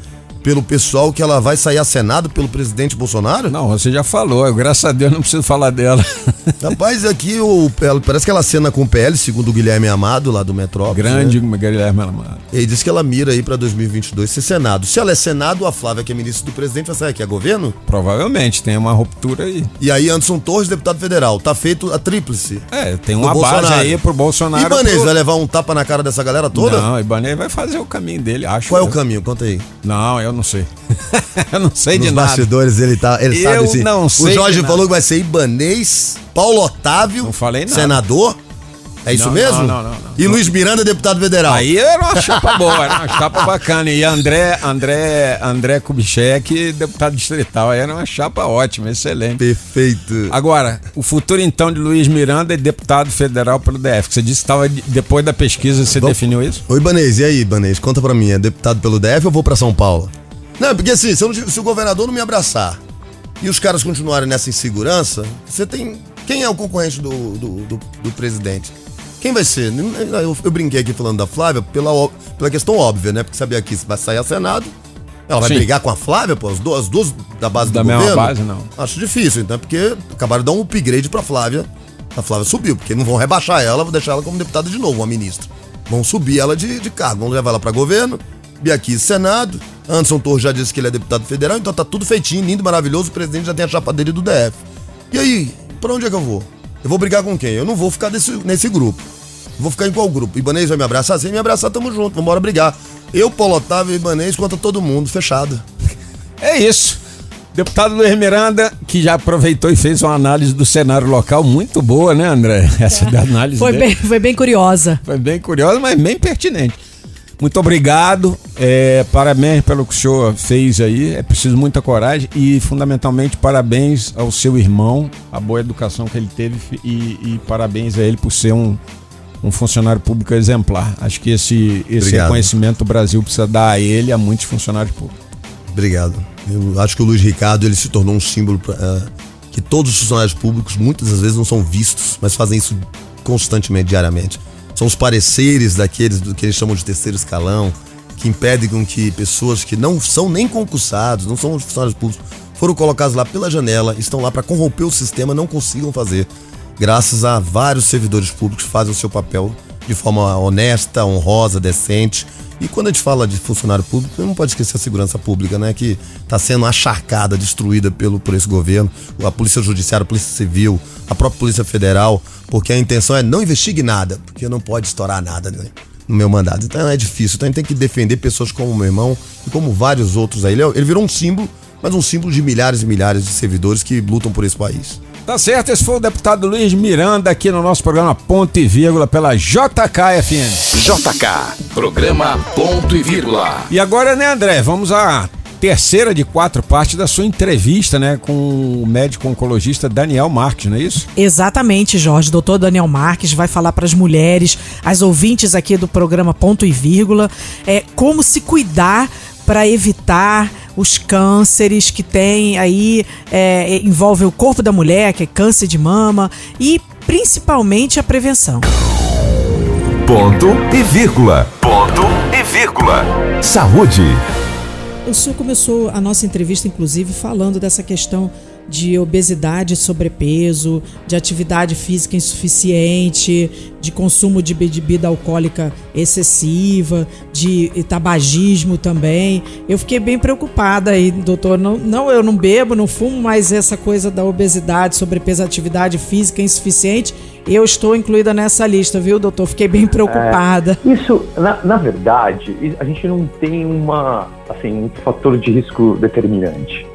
Speaker 5: pelo pessoal que ela vai sair a Senado pelo presidente Bolsonaro?
Speaker 2: Não, você já falou, eu, graças a Deus não preciso falar dela.
Speaker 5: Rapaz, aqui o, parece que ela cena com o PL, segundo o Guilherme Amado, lá do Metrópole.
Speaker 2: Grande
Speaker 5: Né?
Speaker 2: Guilherme Amado.
Speaker 5: Ele disse que ela mira aí pra 2022 ser Senado. Se ela é Senado, a Flávia, que é ministra do presidente, vai sair aqui, é governo?
Speaker 2: Provavelmente tem uma ruptura aí.
Speaker 5: E aí Anderson Torres, deputado federal. Tá feito a tríplice.
Speaker 2: É, tem uma base
Speaker 5: Bolsonaro.
Speaker 2: aí pro Bolsonaro.
Speaker 5: Ibanez
Speaker 2: pro-
Speaker 5: vai levar um tapa na cara dessa galera toda?
Speaker 2: Não, Ibanez vai fazer o caminho dele, acho.
Speaker 5: Qual é o caminho? Conta aí.
Speaker 2: Não, eu não sei. eu não sei
Speaker 5: Nos
Speaker 2: de nada.
Speaker 5: bastidores ele tá. Ele
Speaker 2: Eu
Speaker 5: sabe sim.
Speaker 2: não
Speaker 5: O
Speaker 2: sei
Speaker 5: Jorge
Speaker 2: de nada.
Speaker 5: falou que vai ser Ibanês, Paulo Otávio,
Speaker 2: Não falei nada.
Speaker 5: senador. É isso
Speaker 2: Não,
Speaker 5: mesmo?
Speaker 2: não, não, não, não.
Speaker 5: E Luiz Miranda, deputado federal.
Speaker 2: Aí era uma chapa boa, era uma chapa bacana. E André, André, André Kubitschek, deputado distrital, aí era uma chapa ótima, excelente.
Speaker 5: Perfeito.
Speaker 2: Agora, o futuro então de Luiz Miranda é deputado federal pelo DF. Você disse que estava depois da pesquisa, você
Speaker 5: Vamos-
Speaker 2: definiu isso?
Speaker 5: Ô Ibanês, e aí, Ibanês? Conta pra mim, é deputado pelo DF ou vou pra São Paulo? Não, porque assim, se, não- se o governador não me abraçar e os caras continuarem nessa insegurança, você tem. Quem é o concorrente do, do, do- do presidente? Quem vai ser? Eu, eu brinquei aqui falando da Flávia pela, pela questão óbvia, né? Porque sabia que vai sair a Senado. Ela vai
Speaker 2: Sim.
Speaker 5: brigar com a Flávia, pô, as duas, as duas da base
Speaker 2: Da
Speaker 5: do
Speaker 2: mesma
Speaker 5: governo?
Speaker 2: base, não.
Speaker 5: Acho difícil, então, porque acabaram de dar um upgrade pra Flávia. A Flávia subiu, porque não vão rebaixar ela, vão deixar ela como deputada de novo, uma ministra. Vão subir ela de, de cargo, vão levar ela pra governo, Biaqui Senado. Anderson Torres já disse que ele é deputado federal, então tá tudo feitinho, lindo, maravilhoso. O presidente já tem a chapa dele do DF. E aí, pra onde é que eu vou? Eu vou brigar com quem? Eu não vou ficar nesse, nesse grupo. Vou ficar em qual grupo? Ibanês vai me abraçar? Se ele me abraçar, tamo junto, vambora brigar. Eu, Paulo Otávio e Ibanês contra todo mundo, fechado.
Speaker 2: É isso. Deputado Luiz Miranda, que já aproveitou e fez uma análise do cenário local muito boa, né, André? Essa da análise
Speaker 3: Foi
Speaker 2: dele.
Speaker 3: bem, foi bem curiosa.
Speaker 2: Foi bem curiosa, mas bem pertinente. Muito obrigado, é, parabéns pelo que o senhor fez aí. É preciso muita coragem e, fundamentalmente, parabéns ao seu irmão, a boa educação que ele teve e, e parabéns a ele por ser um, um funcionário público exemplar. Acho que esse, esse
Speaker 5: Obrigado.
Speaker 2: reconhecimento o Brasil precisa dar a ele e a muitos funcionários públicos.
Speaker 5: Obrigado. Eu acho que o Luiz Ricardo ele se tornou um símbolo pra, eh, que todos os funcionários públicos muitas das vezes não são vistos, mas fazem isso constantemente, diariamente. São os pareceres daqueles do que eles chamam de terceiro escalão, que impedem com que pessoas que não são nem concursados, não são funcionários públicos, foram colocados lá pela janela, estão lá para corromper o sistema, não consigam fazer. Graças a vários servidores públicos que fazem o seu papel de forma honesta, honrosa, decente E quando a gente fala de funcionário público, não pode esquecer a segurança pública, né? Que está sendo acharcada, destruída pelo, por esse governo, a Polícia Judiciária, a Polícia Civil, a própria Polícia Federal, porque a intenção é não investigue nada, porque não pode estourar nada né? no meu mandato. Então é difícil. Então a gente tem que defender pessoas como meu irmão e como vários outros aí. Ele, é, ele virou um símbolo, mas um símbolo de milhares e milhares de servidores que lutam por esse país.
Speaker 2: Tá certo, esse foi o deputado Luiz Miranda aqui no nosso programa Ponto e Vírgula pela JKFM.
Speaker 1: JK, programa Ponto e Vírgula.
Speaker 2: E agora, né, André, vamos à terceira de quatro partes da sua entrevista, né, com o médico oncologista Daniel Marques, não é isso?
Speaker 3: Exatamente, Jorge. Doutor Daniel Marques vai falar para as mulheres, as ouvintes aqui do programa Ponto e Vírgula, é, como se cuidar para evitar os cânceres que tem aí, é, envolve o corpo da mulher, que é câncer de mama, e principalmente a prevenção.
Speaker 4: Ponto e vírgula. Ponto e vírgula. Saúde.
Speaker 3: O senhor começou a nossa entrevista, inclusive, falando dessa questão de obesidade e sobrepeso, de atividade física insuficiente, de consumo de bebida alcoólica excessiva, de tabagismo também. Eu fiquei bem preocupada aí, doutor. Não, não, eu não bebo, não fumo, mas essa coisa da obesidade, sobrepeso, atividade física insuficiente, eu estou incluída nessa lista, viu, doutor? Fiquei bem preocupada.
Speaker 6: É, isso, na, na verdade, a gente não tem uma, assim, um fator de risco determinante.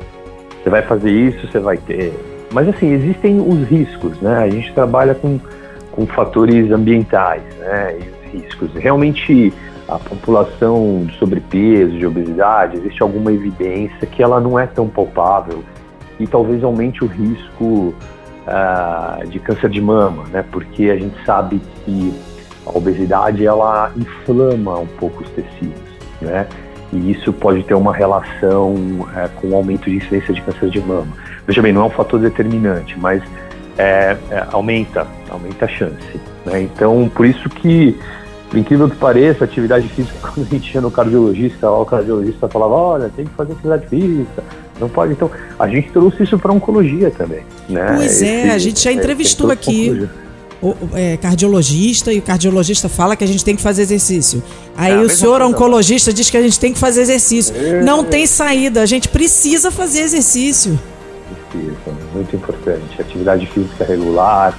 Speaker 6: Você vai fazer isso, você vai ter. Mas assim, existem os riscos, né? A gente trabalha com, com fatores ambientais, né? E os riscos. Realmente a população de sobrepeso, de obesidade, existe alguma evidência que ela não é tão palpável e talvez aumente o risco uh, de câncer de mama, né? Porque a gente sabe que a obesidade ela inflama um pouco os tecidos, né? E isso pode ter uma relação é, com o aumento de incidência de câncer de mama. Veja bem, não é um fator determinante, mas é, é, aumenta, aumenta a chance. Né? Então, por isso que, por incrível que pareça, atividade física, quando a gente ia no cardiologista, o cardiologista falava, olha, tem que fazer atividade física, não pode. Então, a gente trouxe isso para oncologia também. Né?
Speaker 3: Pois é, a gente já é, entrevistou aqui o é, cardiologista e o cardiologista fala que a gente tem que fazer exercício. Aí é, o senhor coisa, oncologista diz que a gente tem que fazer exercício. É, não tem saída, a gente precisa fazer exercício.
Speaker 6: Precisa, muito importante. Atividade física regular,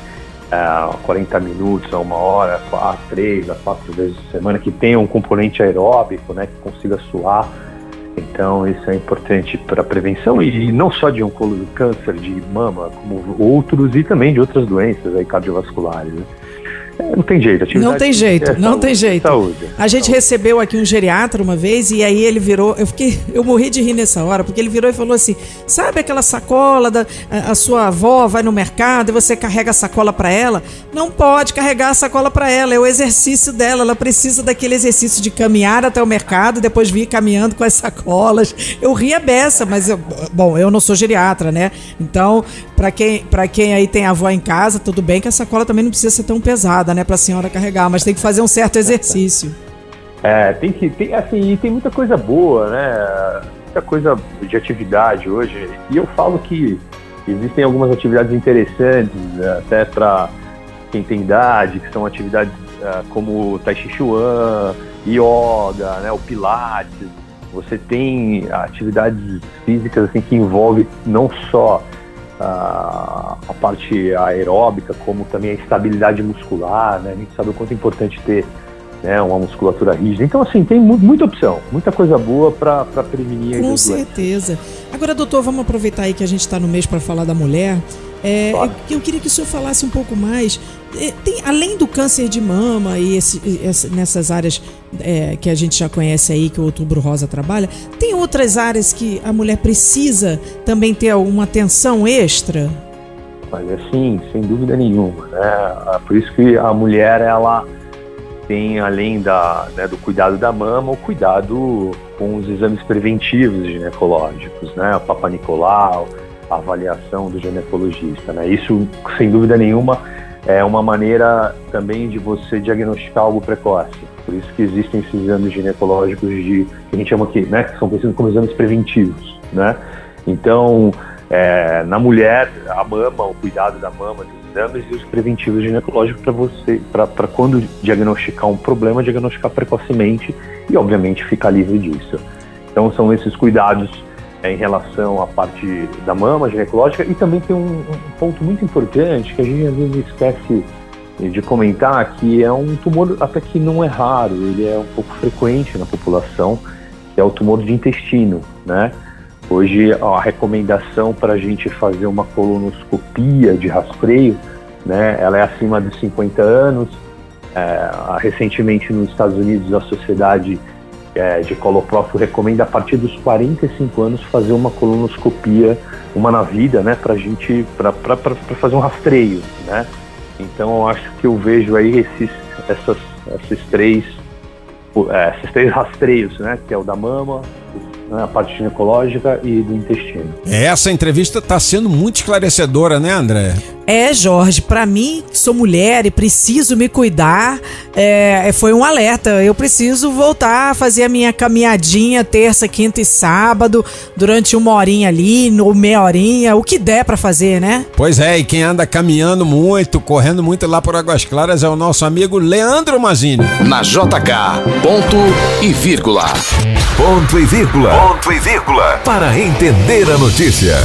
Speaker 6: é, 40 minutos a uma hora, quatro, três a quatro vezes por semana, que tenha um componente aeróbico, né, que consiga suar então, isso é importante para a prevenção e não só de câncer de mama, como outros e também de outras doenças aí, cardiovasculares. Né? É, não tem jeito.
Speaker 3: Não tem jeito, é não saúde, tem jeito. Saúde, a gente saúde. recebeu aqui um geriatra uma vez e aí ele virou, eu fiquei, eu morri de rir nessa hora, porque ele virou e falou assim: "Sabe aquela sacola da a, a sua avó vai no mercado e você carrega a sacola para ela? Não pode carregar a sacola para ela, é o exercício dela, ela precisa daquele exercício de caminhar até o mercado, depois vir caminhando com as sacolas". Eu ria beça, mas eu, bom, eu não sou geriatra, né? Então, para quem para quem aí tem avó em casa, tudo bem que a sacola também não precisa ser tão pesada né, pra senhora carregar, mas tem que fazer um certo exercício.
Speaker 6: É, tem que, tem, assim, tem muita coisa boa, né, muita coisa de atividade hoje, e eu falo que existem algumas atividades interessantes, né, até para quem tem idade, que são atividades uh, como Tai Chi Chuan, Yoga, né, o Pilates, você tem atividades físicas assim que envolve não só a, parte aeróbica, como também a estabilidade muscular, né? A gente sabe o quanto é importante ter né, uma musculatura rígida. Então, assim, tem muita opção, muita coisa boa para prevenir.
Speaker 3: Com certeza. Agora, doutor, vamos aproveitar aí que a gente está no mês para falar da mulher. É, claro. eu, eu, queria que o senhor falasse um pouco mais. É, tem, além do câncer de mama e esse, esse, nessas áreas é, que a gente já conhece aí, que o Outubro Rosa trabalha, tem outras áreas que a mulher precisa também ter uma atenção extra?
Speaker 6: Olha, sim, sem dúvida nenhuma. Né? Por isso que a mulher, ela tem, além da, né, do cuidado da mama, o cuidado com os exames preventivos ginecológicos, né? O Papa Nicolau, a avaliação do ginecologista, né? Isso, sem dúvida nenhuma, é uma maneira também de você diagnosticar algo precoce. Por isso que existem esses exames ginecológicos de, que a gente chama aqui, né? Que são conhecidos como exames preventivos, né? Então, é, na mulher, a mama, o cuidado da mama, exames e os preventivos ginecológicos para você, para quando diagnosticar um problema, diagnosticar precocemente e, obviamente, ficar livre disso. Então, são esses cuidados é, em relação à parte da mama ginecológica e também tem um, um ponto muito importante que a gente às vezes esquece de comentar que é um tumor até que não é raro, ele é um pouco frequente na população, que é o tumor de intestino, né? Hoje a recomendação para a gente fazer uma colonoscopia de rastreio, né, ela é acima de 50 anos. É, recentemente nos Estados Unidos a sociedade é, de coloprofo recomenda a partir dos 45 anos fazer uma colonoscopia, uma na vida, né, para gente, para fazer um rastreio, né. Então eu acho que eu vejo aí esses, essas, esses três, é, esses três rastreios, né, que é o da mama, né, a parte ginecológica e do intestino.
Speaker 2: Essa entrevista está sendo muito esclarecedora, né, André?
Speaker 3: É, Jorge, para mim, sou mulher e preciso me cuidar, é, foi um alerta. Eu preciso voltar a fazer a minha caminhadinha terça, quinta e sábado, durante uma horinha ali, ou meia horinha, o que der para fazer, né?
Speaker 2: Pois é, e quem anda caminhando muito, correndo muito lá por Águas Claras é o nosso amigo Leandro Mazini.
Speaker 1: Na JK, ponto e vírgula.
Speaker 4: Ponto e vírgula. Ponto e vírgula. Para entender a notícia.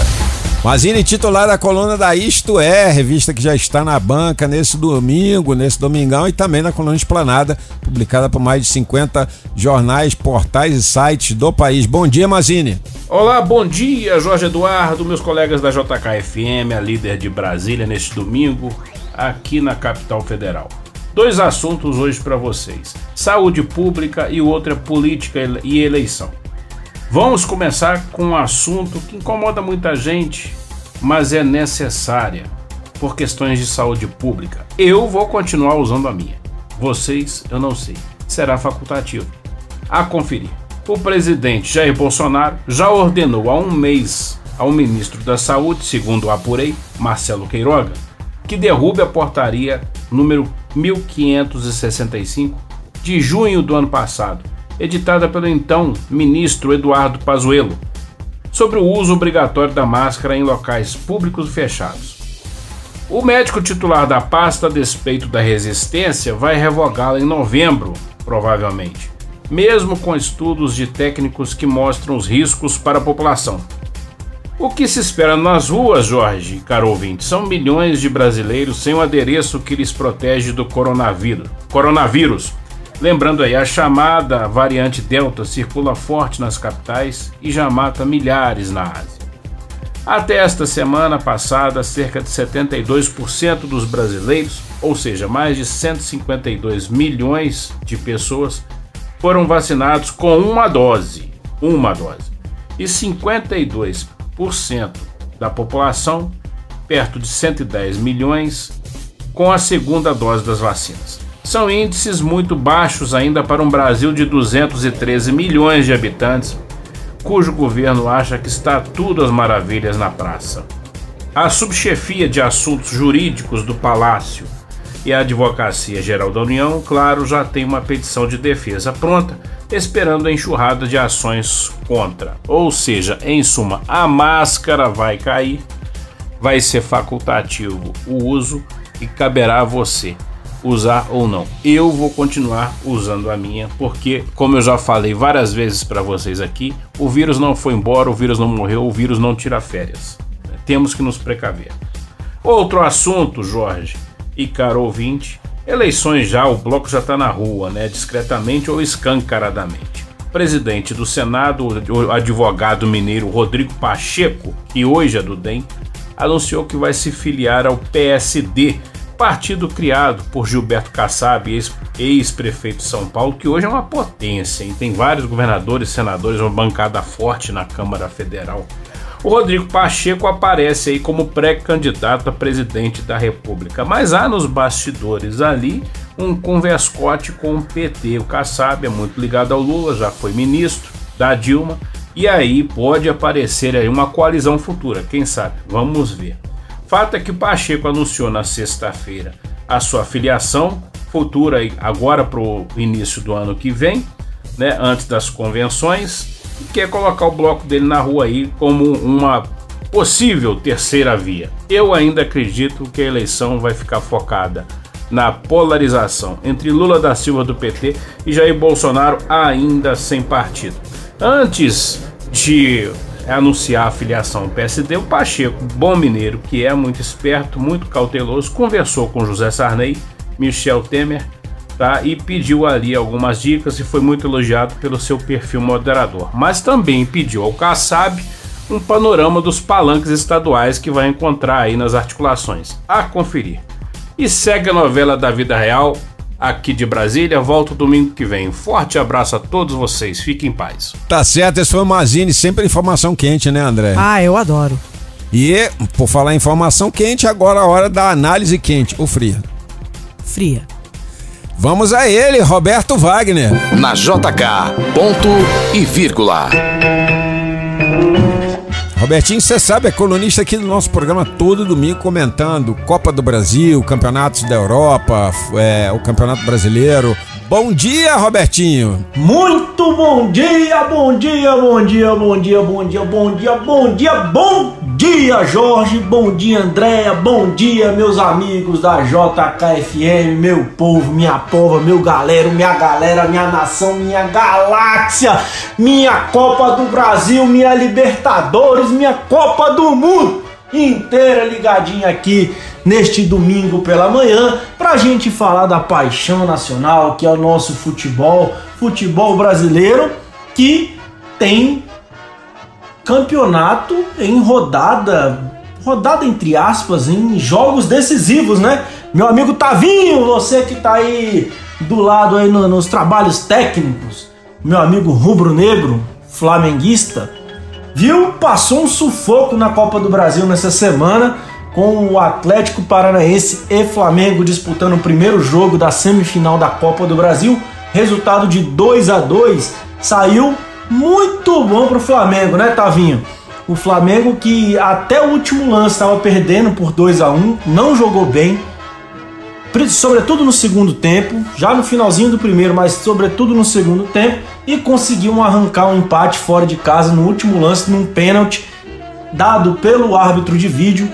Speaker 2: Mazini, titular da coluna da Isto É, revista que já está na banca nesse domingo, nesse domingão, e também na coluna Esplanada, publicada por mais de 50 jornais, portais e sites do país. Bom dia, Mazini.
Speaker 7: Olá, bom dia, Jorge Eduardo, meus colegas da JKFM, a líder de Brasília, neste domingo, aqui na capital federal. Dois assuntos hoje para vocês: saúde pública e o outro é política e eleição. Vamos começar com um assunto que incomoda muita gente, mas é necessária por questões de saúde pública. Eu vou continuar usando a minha. Vocês, eu não sei. Será facultativo. A conferir. O presidente Jair Bolsonaro já ordenou há um mês ao ministro da Saúde, segundo apurei, Marcelo Queiroga, que derrube a portaria número 1565 de junho do ano passado, editada pelo então ministro Eduardo Pazuello, sobre o uso obrigatório da máscara em locais públicos fechados. O médico titular da pasta, a despeito da resistência, vai revogá-la em novembro, provavelmente, mesmo com estudos de técnicos que mostram os riscos para a população. O que se espera nas ruas, Jorge, caro ouvinte, são milhões de brasileiros sem o adereço que lhes protege do coronavírus. Coronavírus Lembrando aí, a chamada variante Delta circula forte nas capitais e já mata milhares na Ásia. Até esta semana passada, cerca de 72% dos brasileiros, ou seja, mais de 152 milhões de pessoas, foram vacinados com uma dose, uma dose. E 52% da população, perto de 110 milhões, com a segunda dose das vacinas. São índices muito baixos ainda para um Brasil de 213 milhões de habitantes, cujo governo acha que está tudo às maravilhas na praça. A subchefia de assuntos jurídicos do Palácio e a Advocacia Geral da União, claro, já tem uma petição de defesa pronta, esperando a enxurrada de ações contra. Ou seja, em suma, a máscara vai cair, vai ser facultativo o uso e caberá a você usar ou não. Eu vou continuar usando a minha, porque, como eu já falei várias vezes para vocês aqui, o vírus não foi embora, o vírus não morreu, o vírus não tira férias. Temos que nos precaver. Outro assunto, Jorge e caro ouvinte, eleições já, o bloco já está na rua, né? Discretamente ou escancaradamente. Presidente do Senado, o advogado mineiro Rodrigo Pacheco, que hoje é do DEM, anunciou que vai se filiar ao PSD partido criado por Gilberto Kassab, ex-prefeito de São Paulo, que hoje é uma potência, hein? tem vários governadores, senadores, uma bancada forte na Câmara Federal. O Rodrigo Pacheco aparece aí como pré-candidato a presidente da República, mas há nos bastidores ali um converscote com o PT. O Kassab é muito ligado ao Lula, já foi ministro da Dilma, e aí pode aparecer aí uma coalizão futura, quem sabe? Vamos ver. Fato é que o Pacheco anunciou na sexta-feira a sua filiação futura agora para o início do ano que vem, né, antes das convenções, e quer colocar o bloco dele na rua aí como uma possível terceira via. Eu ainda acredito que a eleição vai ficar focada na polarização entre Lula da Silva do PT e Jair Bolsonaro ainda sem partido. Antes de anunciar a filiação ao PSD, o Pacheco, bom mineiro, que é muito esperto, muito cauteloso, conversou com José Sarney, Michel Temer, tá? E pediu ali algumas dicas e foi muito elogiado pelo seu perfil moderador. Mas também pediu ao Kassab um panorama dos palanques estaduais que vai encontrar aí nas articulações. A conferir. E segue a novela da vida real aqui de Brasília. Volto domingo que vem. Forte abraço a todos vocês. Fiquem em paz.
Speaker 2: Tá certo, esse foi o Mazini, sempre informação quente, né, André?
Speaker 3: Ah, eu adoro.
Speaker 2: E, por falar em informação quente, agora a hora da análise quente, ou fria.
Speaker 3: Fria.
Speaker 2: Vamos a ele, Roberto Wagner.
Speaker 1: Na JK, ponto e vírgula.
Speaker 2: Robertinho, você sabe, é colunista aqui do nosso programa todo domingo comentando Copa do Brasil, campeonatos da Europa, é, o Campeonato Brasileiro. Bom dia, Robertinho!
Speaker 8: Muito bom dia, bom dia, bom dia, bom dia, bom dia, bom dia, bom dia, bom dia, Jorge, bom dia, Andréia, bom dia, meus amigos da JKFM, meu povo, minha pova, meu galera, minha galera, minha nação, minha galáxia, minha Copa do Brasil, minha Libertadores, minha Copa do Mundo. Inteira ligadinha aqui neste domingo pela manhã pra gente falar da paixão nacional que é o nosso futebol, futebol brasileiro que tem campeonato em rodada, rodada entre aspas, em jogos decisivos, né? Meu amigo Tavinho, você que tá aí do lado aí no, nos trabalhos técnicos, meu amigo rubro-negro, flamenguista, viu? Passou um sufoco na Copa do Brasil nessa semana com o Atlético Paranaense e Flamengo disputando o primeiro jogo da semifinal da Copa do Brasil. Resultado de 2 a 2 saiu muito bom pro Flamengo, né, Tavinho? O Flamengo que até o último lance estava perdendo por 2 a 1 não jogou bem, sobretudo no segundo tempo, já no finalzinho do primeiro, mas sobretudo no segundo tempo, e conseguiu arrancar um empate fora de casa no último lance, num pênalti dado pelo árbitro de vídeo,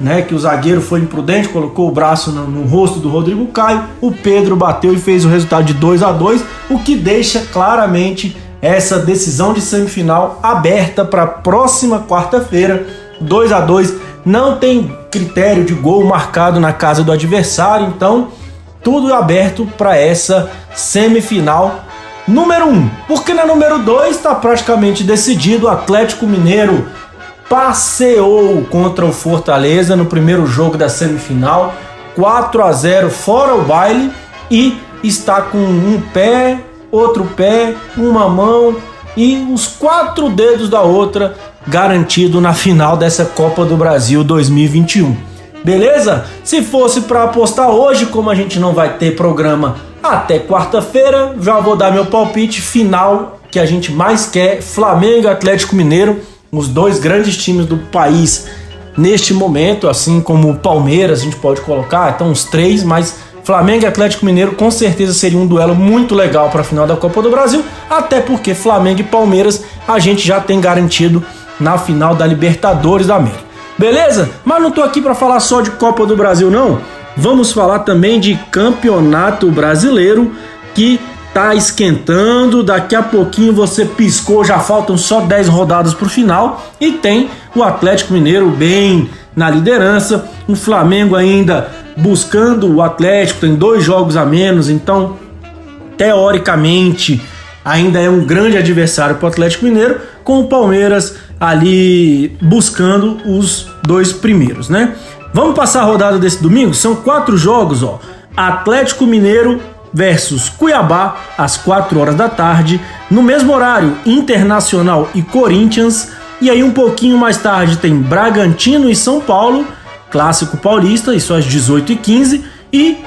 Speaker 8: né, que o zagueiro foi imprudente, colocou o braço no, no rosto do Rodrigo Caio, o Pedro bateu e fez o resultado de 2 a 2 o que deixa claramente essa decisão de semifinal aberta para a próxima quarta-feira, 2 a 2 Não tem critério de gol marcado na casa do adversário, então tudo aberto para essa semifinal número 1. Um. Porque na número 2 está praticamente decidido o Atlético Mineiro passeou contra o Fortaleza no primeiro jogo da semifinal, 4 a 0 fora o baile e está com um pé outro pé, uma mão e os quatro dedos da outra garantido na final dessa Copa do Brasil 2021. Beleza? Se fosse para apostar hoje, como a gente não vai ter programa até quarta-feira, já vou dar meu palpite final que a gente mais quer: Flamengo Atlético Mineiro, os dois grandes times do país neste momento, assim como o Palmeiras, a gente pode colocar, então os três, mas Flamengo e Atlético Mineiro com certeza seria um duelo muito legal para a final da Copa do Brasil, até porque Flamengo e Palmeiras a gente já tem garantido na final da Libertadores da América. Beleza? Mas não tô aqui para falar só de Copa do Brasil não. Vamos falar também de Campeonato Brasileiro que tá esquentando, daqui a pouquinho você piscou, já faltam só 10 rodadas pro final e tem o Atlético Mineiro bem na liderança, o Flamengo ainda buscando o Atlético, tem dois jogos a menos, então teoricamente ainda é um grande adversário para o Atlético Mineiro, com o Palmeiras ali buscando os dois primeiros, né? Vamos passar a rodada desse domingo? São quatro jogos, ó. Atlético Mineiro versus Cuiabá às 4 horas da tarde, no mesmo horário Internacional e Corinthians, e aí um pouquinho mais tarde tem Bragantino e São Paulo Clássico Paulista, isso às 18h15. E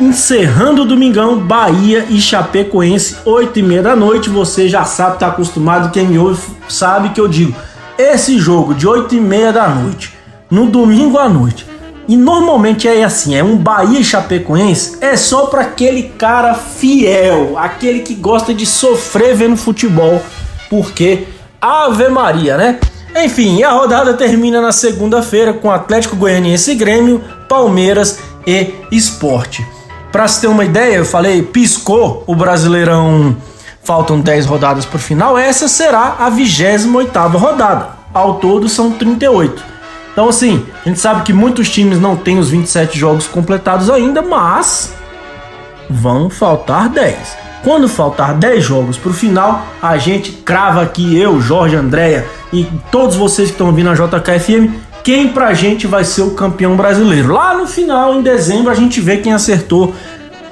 Speaker 8: encerrando o domingão, Bahia e Chapecoense, 8h30 da noite. Você já sabe, tá acostumado, quem me ouve sabe que eu digo. Esse jogo de 8h30 da noite, no domingo à noite, e normalmente é assim, é um Bahia Chapecoense, é só para aquele cara fiel, aquele que gosta de sofrer vendo futebol, porque Ave Maria, né? Enfim, a rodada termina na segunda-feira com Atlético Goianiense e Grêmio, Palmeiras e Esporte. Pra se ter uma ideia, eu falei, piscou o Brasileirão, faltam 10 rodadas pro final, essa será a 28ª rodada. Ao todo são 38. Então assim, a gente sabe que muitos times não têm os 27 jogos completados ainda, mas vão faltar 10. Quando faltar 10 jogos pro final, a gente crava aqui, eu, Jorge, Andréia e todos vocês que estão ouvindo a JKFM, quem pra gente vai ser o campeão brasileiro. Lá no final, em dezembro, a gente vê quem acertou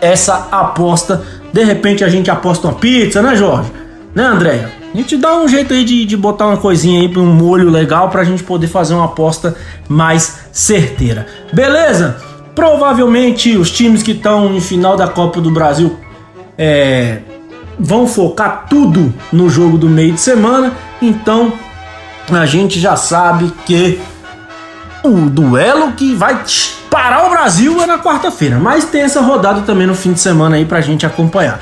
Speaker 8: essa aposta. De repente a gente aposta uma pizza, né, Jorge? Né, Andréia? A gente dá um jeito aí de, de botar uma coisinha aí, um molho legal pra gente poder fazer uma aposta mais certeira. Beleza? Provavelmente os times que estão em final da Copa do Brasil é, vão focar tudo no jogo do meio de semana, então a gente já sabe que o duelo que vai parar o Brasil é na quarta-feira, mas tem essa rodada também no fim de semana aí pra gente acompanhar.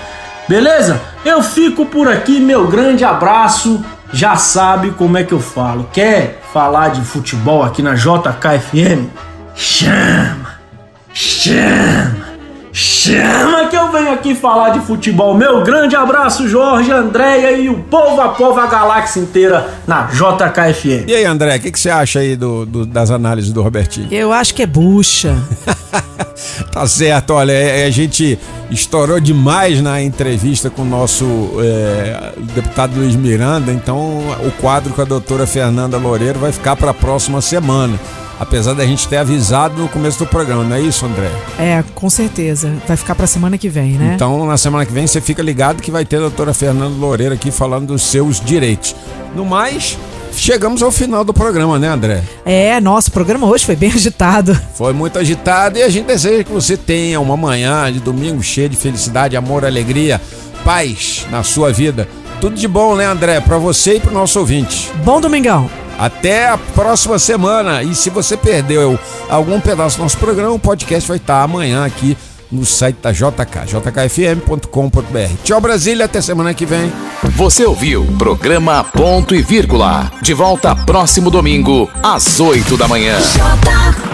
Speaker 8: Beleza? Eu fico por aqui, meu grande abraço. Já sabe como é que eu falo. Quer falar de futebol aqui na JKFM? Chama! Chama! Chama que eu venho aqui falar de futebol. Meu grande abraço, Jorge, Andréia e o povo a povo, a galáxia inteira na JKFM.
Speaker 2: E aí, André, o que, que você acha aí do, do- das análises do Robertinho?
Speaker 3: Eu acho que é bucha.
Speaker 2: Tá certo, olha, é- a gente estourou demais na entrevista com o nosso é, deputado Luiz Miranda, então o quadro com a doutora Fernanda Loureiro vai ficar para a próxima semana. Apesar da gente ter avisado no começo do programa, não é isso, André?
Speaker 3: É, com certeza. Vai ficar pra semana que vem, né?
Speaker 2: Então, na semana que vem, você fica ligado que vai ter a doutora Fernanda Loureiro aqui falando dos seus direitos. No mais, chegamos ao final do programa, né, André?
Speaker 3: É, nosso programa hoje foi bem agitado.
Speaker 2: Foi muito agitado e a gente deseja que você tenha uma manhã de domingo cheia de felicidade, amor, alegria, paz na sua vida. Tudo de bom, né, André? Pra você e pro nosso ouvinte.
Speaker 3: Bom domingão.
Speaker 2: Até a próxima semana. E se você perdeu algum pedaço do nosso programa, o podcast vai estar amanhã aqui no site da JK, jkfm.com.br. Tchau, Brasília. Até semana que vem.
Speaker 1: Você ouviu programa Ponto e Vírgula. De volta próximo domingo, às 8 da manhã.
Speaker 9: J